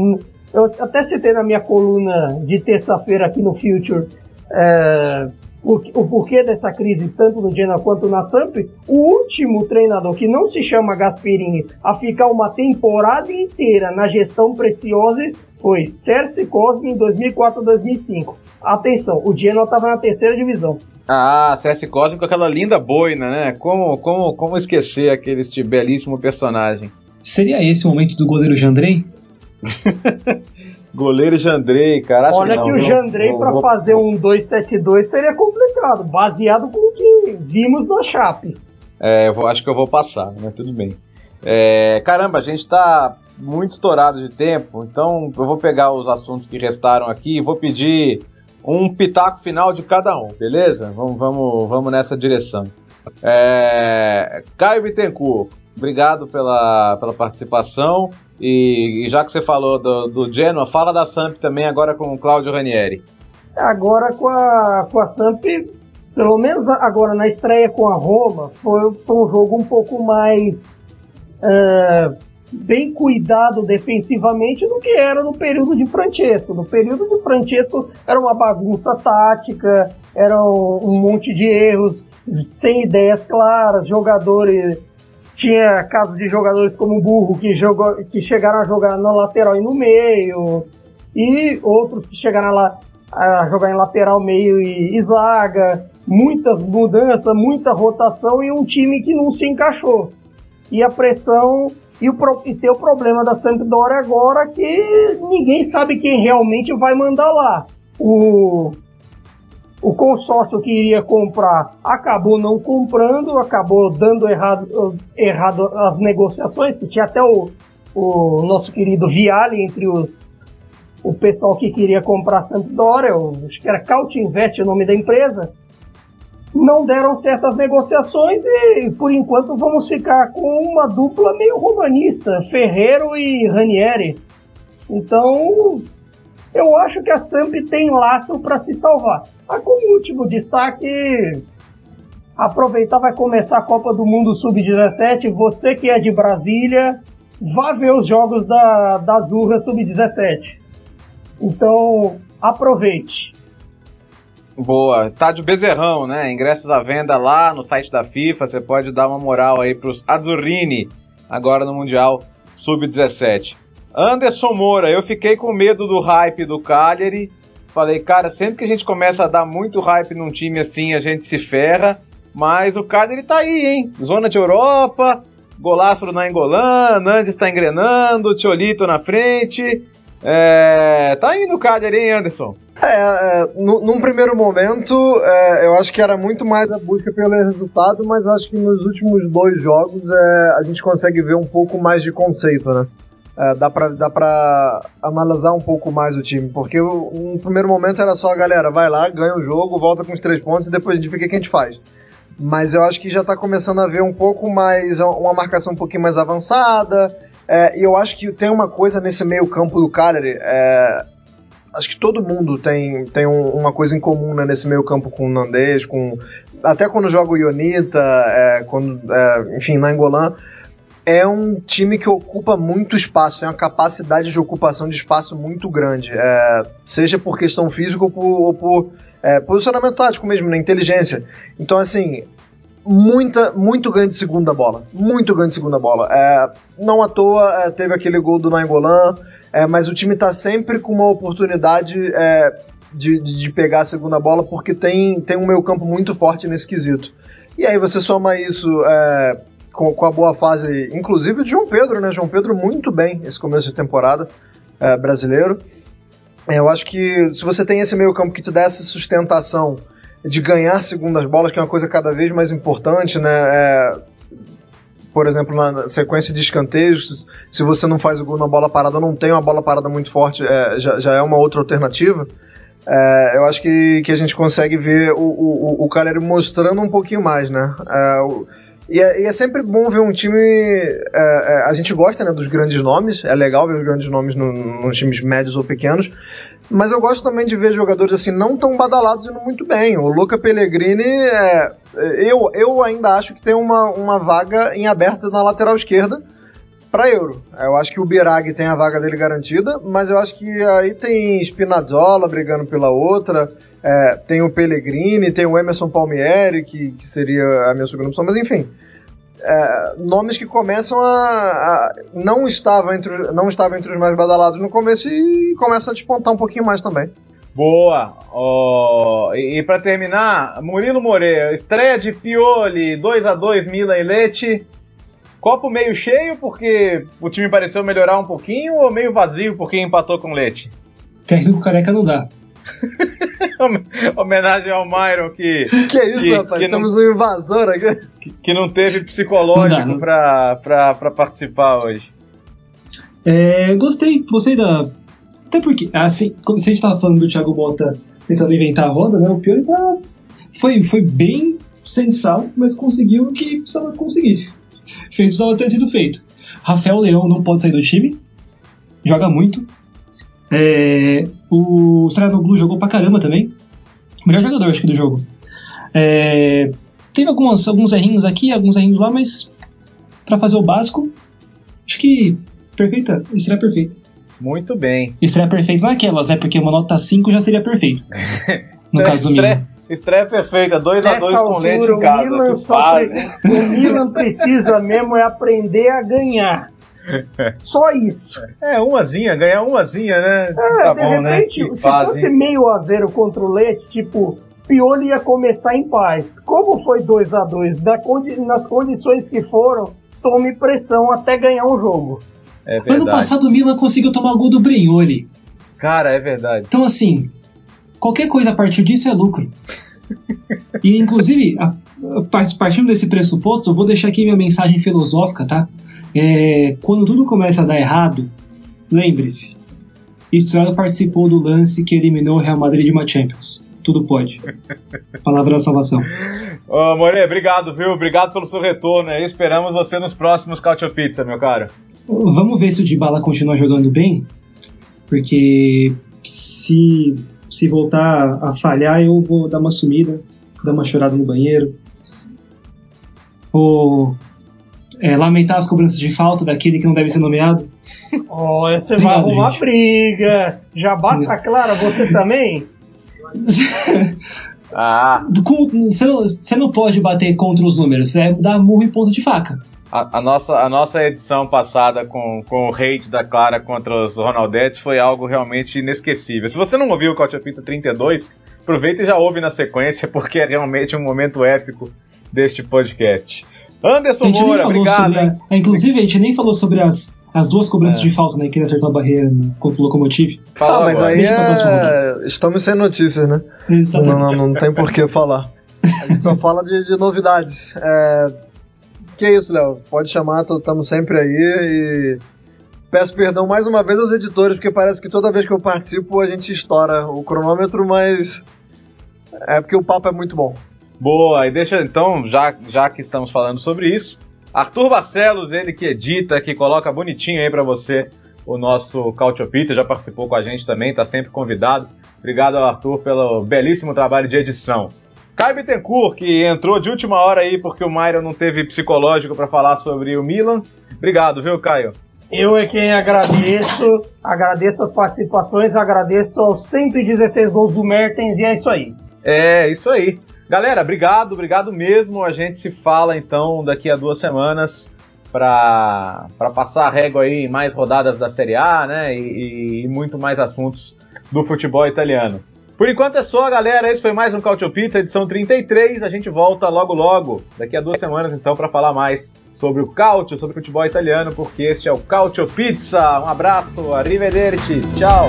eu até citei na minha coluna de terça-feira aqui no Future é, o, o porquê dessa crise tanto no Genoa quanto na Samp, o último treinador que não se chama Gasperini a ficar uma temporada inteira na gestão preciosa foi Sersi Cosme em 2004-2005. Atenção, o Genoa estava na terceira divisão. Ah, CS Cosme com aquela linda boina, né? Como, como, como esquecer aquele este belíssimo personagem? Seria esse o momento do goleiro Jandrei? Goleiro Jandrei, cara. acho Olha não, que o? Jandrei para vou- fazer um 2-7-2 seria complicado, baseado com o que vimos na Chape. É, eu vou- acho que eu vou passar, mas tudo bem. É, caramba, a gente tá muito estourado de tempo, então eu vou pegar os assuntos que restaram aqui e vou pedir um pitaco final de cada um, beleza? Vamos, vamos, vamos nessa direção. É, Caio Bittencourt, obrigado pela, pela participação. E, e já que você falou do, do Genoa, fala da Samp também agora com o Claudio Ranieri. Agora com a, com a Samp, pelo menos agora na estreia com a Roma, foi, um jogo um pouco mais é, bem cuidado defensivamente do que era no período de Francesco. No período de Francesco era uma bagunça tática, era um, monte de erros, sem ideias claras, jogadores. Tinha casos de jogadores como o Burro que, jogou, que chegaram a jogar na lateral e no meio, e outros que chegaram lá a jogar em lateral, meio e, e zaga, muitas mudanças, muita rotação e um time que não se encaixou. E a pressão e, o, e ter o problema da Sampdoria agora que ninguém sabe quem realmente vai mandar lá. O, o consórcio que iria comprar acabou não comprando, acabou dando errado, errado as negociações, que tinha até o, o nosso querido Viale entre os o pessoal que queria comprar a Sampdoria, o- acho que era Caut Invest o nome da empresa, não deram certas negociações e por enquanto vamos ficar com uma dupla meio romanista, Ferreiro e Ranieri. Então, eu acho que a Samp tem laço para se salvar. Ah, como último destaque, aproveitar vai começar a Copa do Mundo Sub-17. Você que é de Brasília, vá ver os jogos da, da Azurra Sub-17. Então, aproveite. Boa, estádio Bezerrão, né? Ingressos à venda lá no site da FIFA. Você pode dar uma moral aí pros Azzurrini agora no Mundial Sub-17. Anderson Moura, eu fiquei com medo do hype do Cagliari. Falei, cara, sempre que a gente começa a dar muito hype num time assim, a gente se ferra. Mas o Cagliari tá aí, hein? Zona de Europa, golaço do Nainggolan, Nandes tá engrenando, Tiolito na frente. É, tá indo o Cagliari, hein, Anderson? É, é no, num primeiro momento, é, eu acho que era muito mais a busca pelo resultado, mas eu acho que nos últimos dois jogos é, a gente consegue ver um pouco mais de conceito, né? É, dá, pra, dá pra analisar um pouco mais o time, porque no primeiro momento era só a galera, vai lá, ganha o jogo, volta com os três pontos e depois a gente vê o que a gente faz. Mas eu acho que já tá começando a ver um pouco mais, uma marcação um pouquinho mais avançada, é, e eu acho que tem uma coisa nesse meio campo do Cagliari, é, acho que todo mundo tem, tem um, uma coisa em comum né, nesse meio campo com o Nandês, com, até quando joga o Ionita, é, quando, é, enfim, na Angolan, é um time que ocupa muito espaço, tem uma capacidade de ocupação de espaço muito grande, é, seja por questão física ou por, ou por é, posicionamento tático mesmo, na inteligência. Então, assim, muita, muito ganho de segunda bola. Muito ganho de segunda bola. É, não à toa é, teve aquele gol do Nainggolan, é, mas o time está sempre com uma oportunidade é, de, de, de, pegar a segunda bola porque tem, tem um meio campo muito forte nesse quesito. E aí você soma isso é, com, com, a boa fase, inclusive de João Pedro, né? João Pedro muito bem esse começo de temporada é, brasileiro. Eu acho que se você tem esse meio campo que te dá essa sustentação de ganhar segundas bolas, que é uma coisa cada vez mais importante, né? É, por exemplo, na sequência de escanteios, se você não faz o gol na bola parada, não tem uma bola parada muito forte, é, já, já, é uma outra alternativa. É, eu acho que, que a gente consegue ver o, o, o mostrando um pouquinho mais, né? É, o, e, é, e é, sempre bom ver um time. É, a gente gosta né, dos grandes nomes, é legal ver os grandes nomes nos no times médios ou pequenos, mas eu gosto também de ver jogadores assim não tão badalados indo muito bem. O Luca Pellegrini, é, eu, eu ainda acho que tem uma, uma vaga em aberto na lateral esquerda para Euro. Eu acho que o Birag tem a vaga dele garantida, mas eu acho que aí tem Spinazzola brigando pela outra, é, tem o Pellegrini, tem o Emerson Palmieri, que, que seria a minha segunda opção, mas enfim é, nomes que começam a, a, não estava entre não estava entre os mais badalados no começo e começam a despontar um pouquinho mais também. Boa. Oh, e, e para terminar, Murilo Moreira, estreia de Pioli, 2 a 2 Milan e Leite. Copo meio cheio porque o time pareceu melhorar um pouquinho ou meio vazio porque empatou com Leite? Técnico careca não dá. Homenagem ao Myron que. Que é isso, que, rapaz? Que Temos não, um invasor aqui. Que, que não teve psicológico para pra, participar hoje. É, gostei, gostei da. Até porque, assim, como se a gente tava falando do Thiago Mota tentando inventar a roda, né? O Pior tá. Foi, foi bem sensal, mas conseguiu o que precisava conseguir. Fez o que precisava ter sido feito. Rafael Leão não pode sair do time, joga muito, é, o Saranoglu jogou pra caramba também. Melhor jogador, acho que, do jogo. É, teve algumas, alguns errinhos aqui, alguns errinhos lá, mas para fazer o básico, acho que perfeita, estreia perfeita. Muito bem. Estreia perfeita não é aquelas, né? Porque uma nota 5 já seria perfeito. No caso do Milan. Estreia perfeita, 2x2 com leite em casa. O Milan, o Milan precisa mesmo é aprender a ganhar. Só isso. É, umazinha, ganhar umazinha, né? É, tá de bom, né? repente, né? se fase. fosse meio a zero contra o Leite, tipo, Pioli ia começar em paz. Como foi 2 a 2 condi nas condições que foram, tome pressão até ganhar um jogo. É ano passado o Milan conseguiu tomar o gol do Brignoli. Cara, é verdade. Então, assim, qualquer coisa a partir disso é lucro. e, inclusive, a, a, partindo desse pressuposto, eu vou deixar aqui minha mensagem filosófica, tá? É, quando tudo começa a dar errado, lembre-se, Estrada participou do lance que eliminou o Real Madrid de uma Champions. Tudo pode. Palavra da salvação. Ô, More, obrigado, viu? Obrigado pelo seu retorno. E esperamos você nos próximos Cautio Pizza, meu cara. Vamos ver se o Dybala continua jogando bem, porque se, se voltar a falhar, eu vou dar uma sumida, dar uma chorada no banheiro. Ou é, lamentar as cobranças de falta daquele que não deve ser nomeado. Olha, você vai arrumar gente. briga. Já basta clara, você também? ah. Você não, você não pode bater contra os números, é dar murro em ponta de faca. A, a, nossa, a nossa edição passada com, com o hate da Clara contra os Ronaldetes foi algo realmente inesquecível. Se você não ouviu o Couch Pizza 32, aproveita e já ouve na sequência, porque é realmente um momento épico deste podcast. Anderson Moura, obrigado. A, inclusive, a gente nem falou sobre as, as duas cobranças é. de falta, né? Que ele acertou a barreira contra o Locomotive. ah, mas agora. aí é... estamos sem notícias, né? Exatamente. Não, não, não tem por que falar. A gente só fala de, de novidades. É... Que é isso, Léo? Pode chamar, estamos sempre aí e peço perdão mais uma vez aos editores, porque parece que toda vez que eu participo a gente estoura o cronômetro, mas é porque o papo é muito bom. Boa, e deixa então, já, já que estamos falando sobre isso, Arthur Barcelos, ele que edita, que coloca bonitinho aí para você o nosso Cautiopita, já participou com a gente também, tá sempre convidado. Obrigado ao Arthur pelo belíssimo trabalho de edição. Caio Bittencourt, que entrou de última hora aí porque o Myron não teve psicológico para falar sobre o Milan. Obrigado, viu, Caio? Eu é quem agradeço, agradeço as participações, agradeço aos 116 gols do Mertens e é isso aí. É, isso aí. Galera, obrigado, obrigado mesmo. A gente se fala então daqui a duas semanas para passar a régua aí em mais rodadas da Série A, né? E, e, muito mais assuntos do futebol italiano. Por enquanto é só, galera. Esse foi mais um Cautio Pizza, edição 33. A gente volta logo logo, daqui a duas semanas, então, para falar mais sobre o Cautio, sobre o futebol italiano, porque este é o Cautio Pizza. Um abraço, arrivederci, tchau!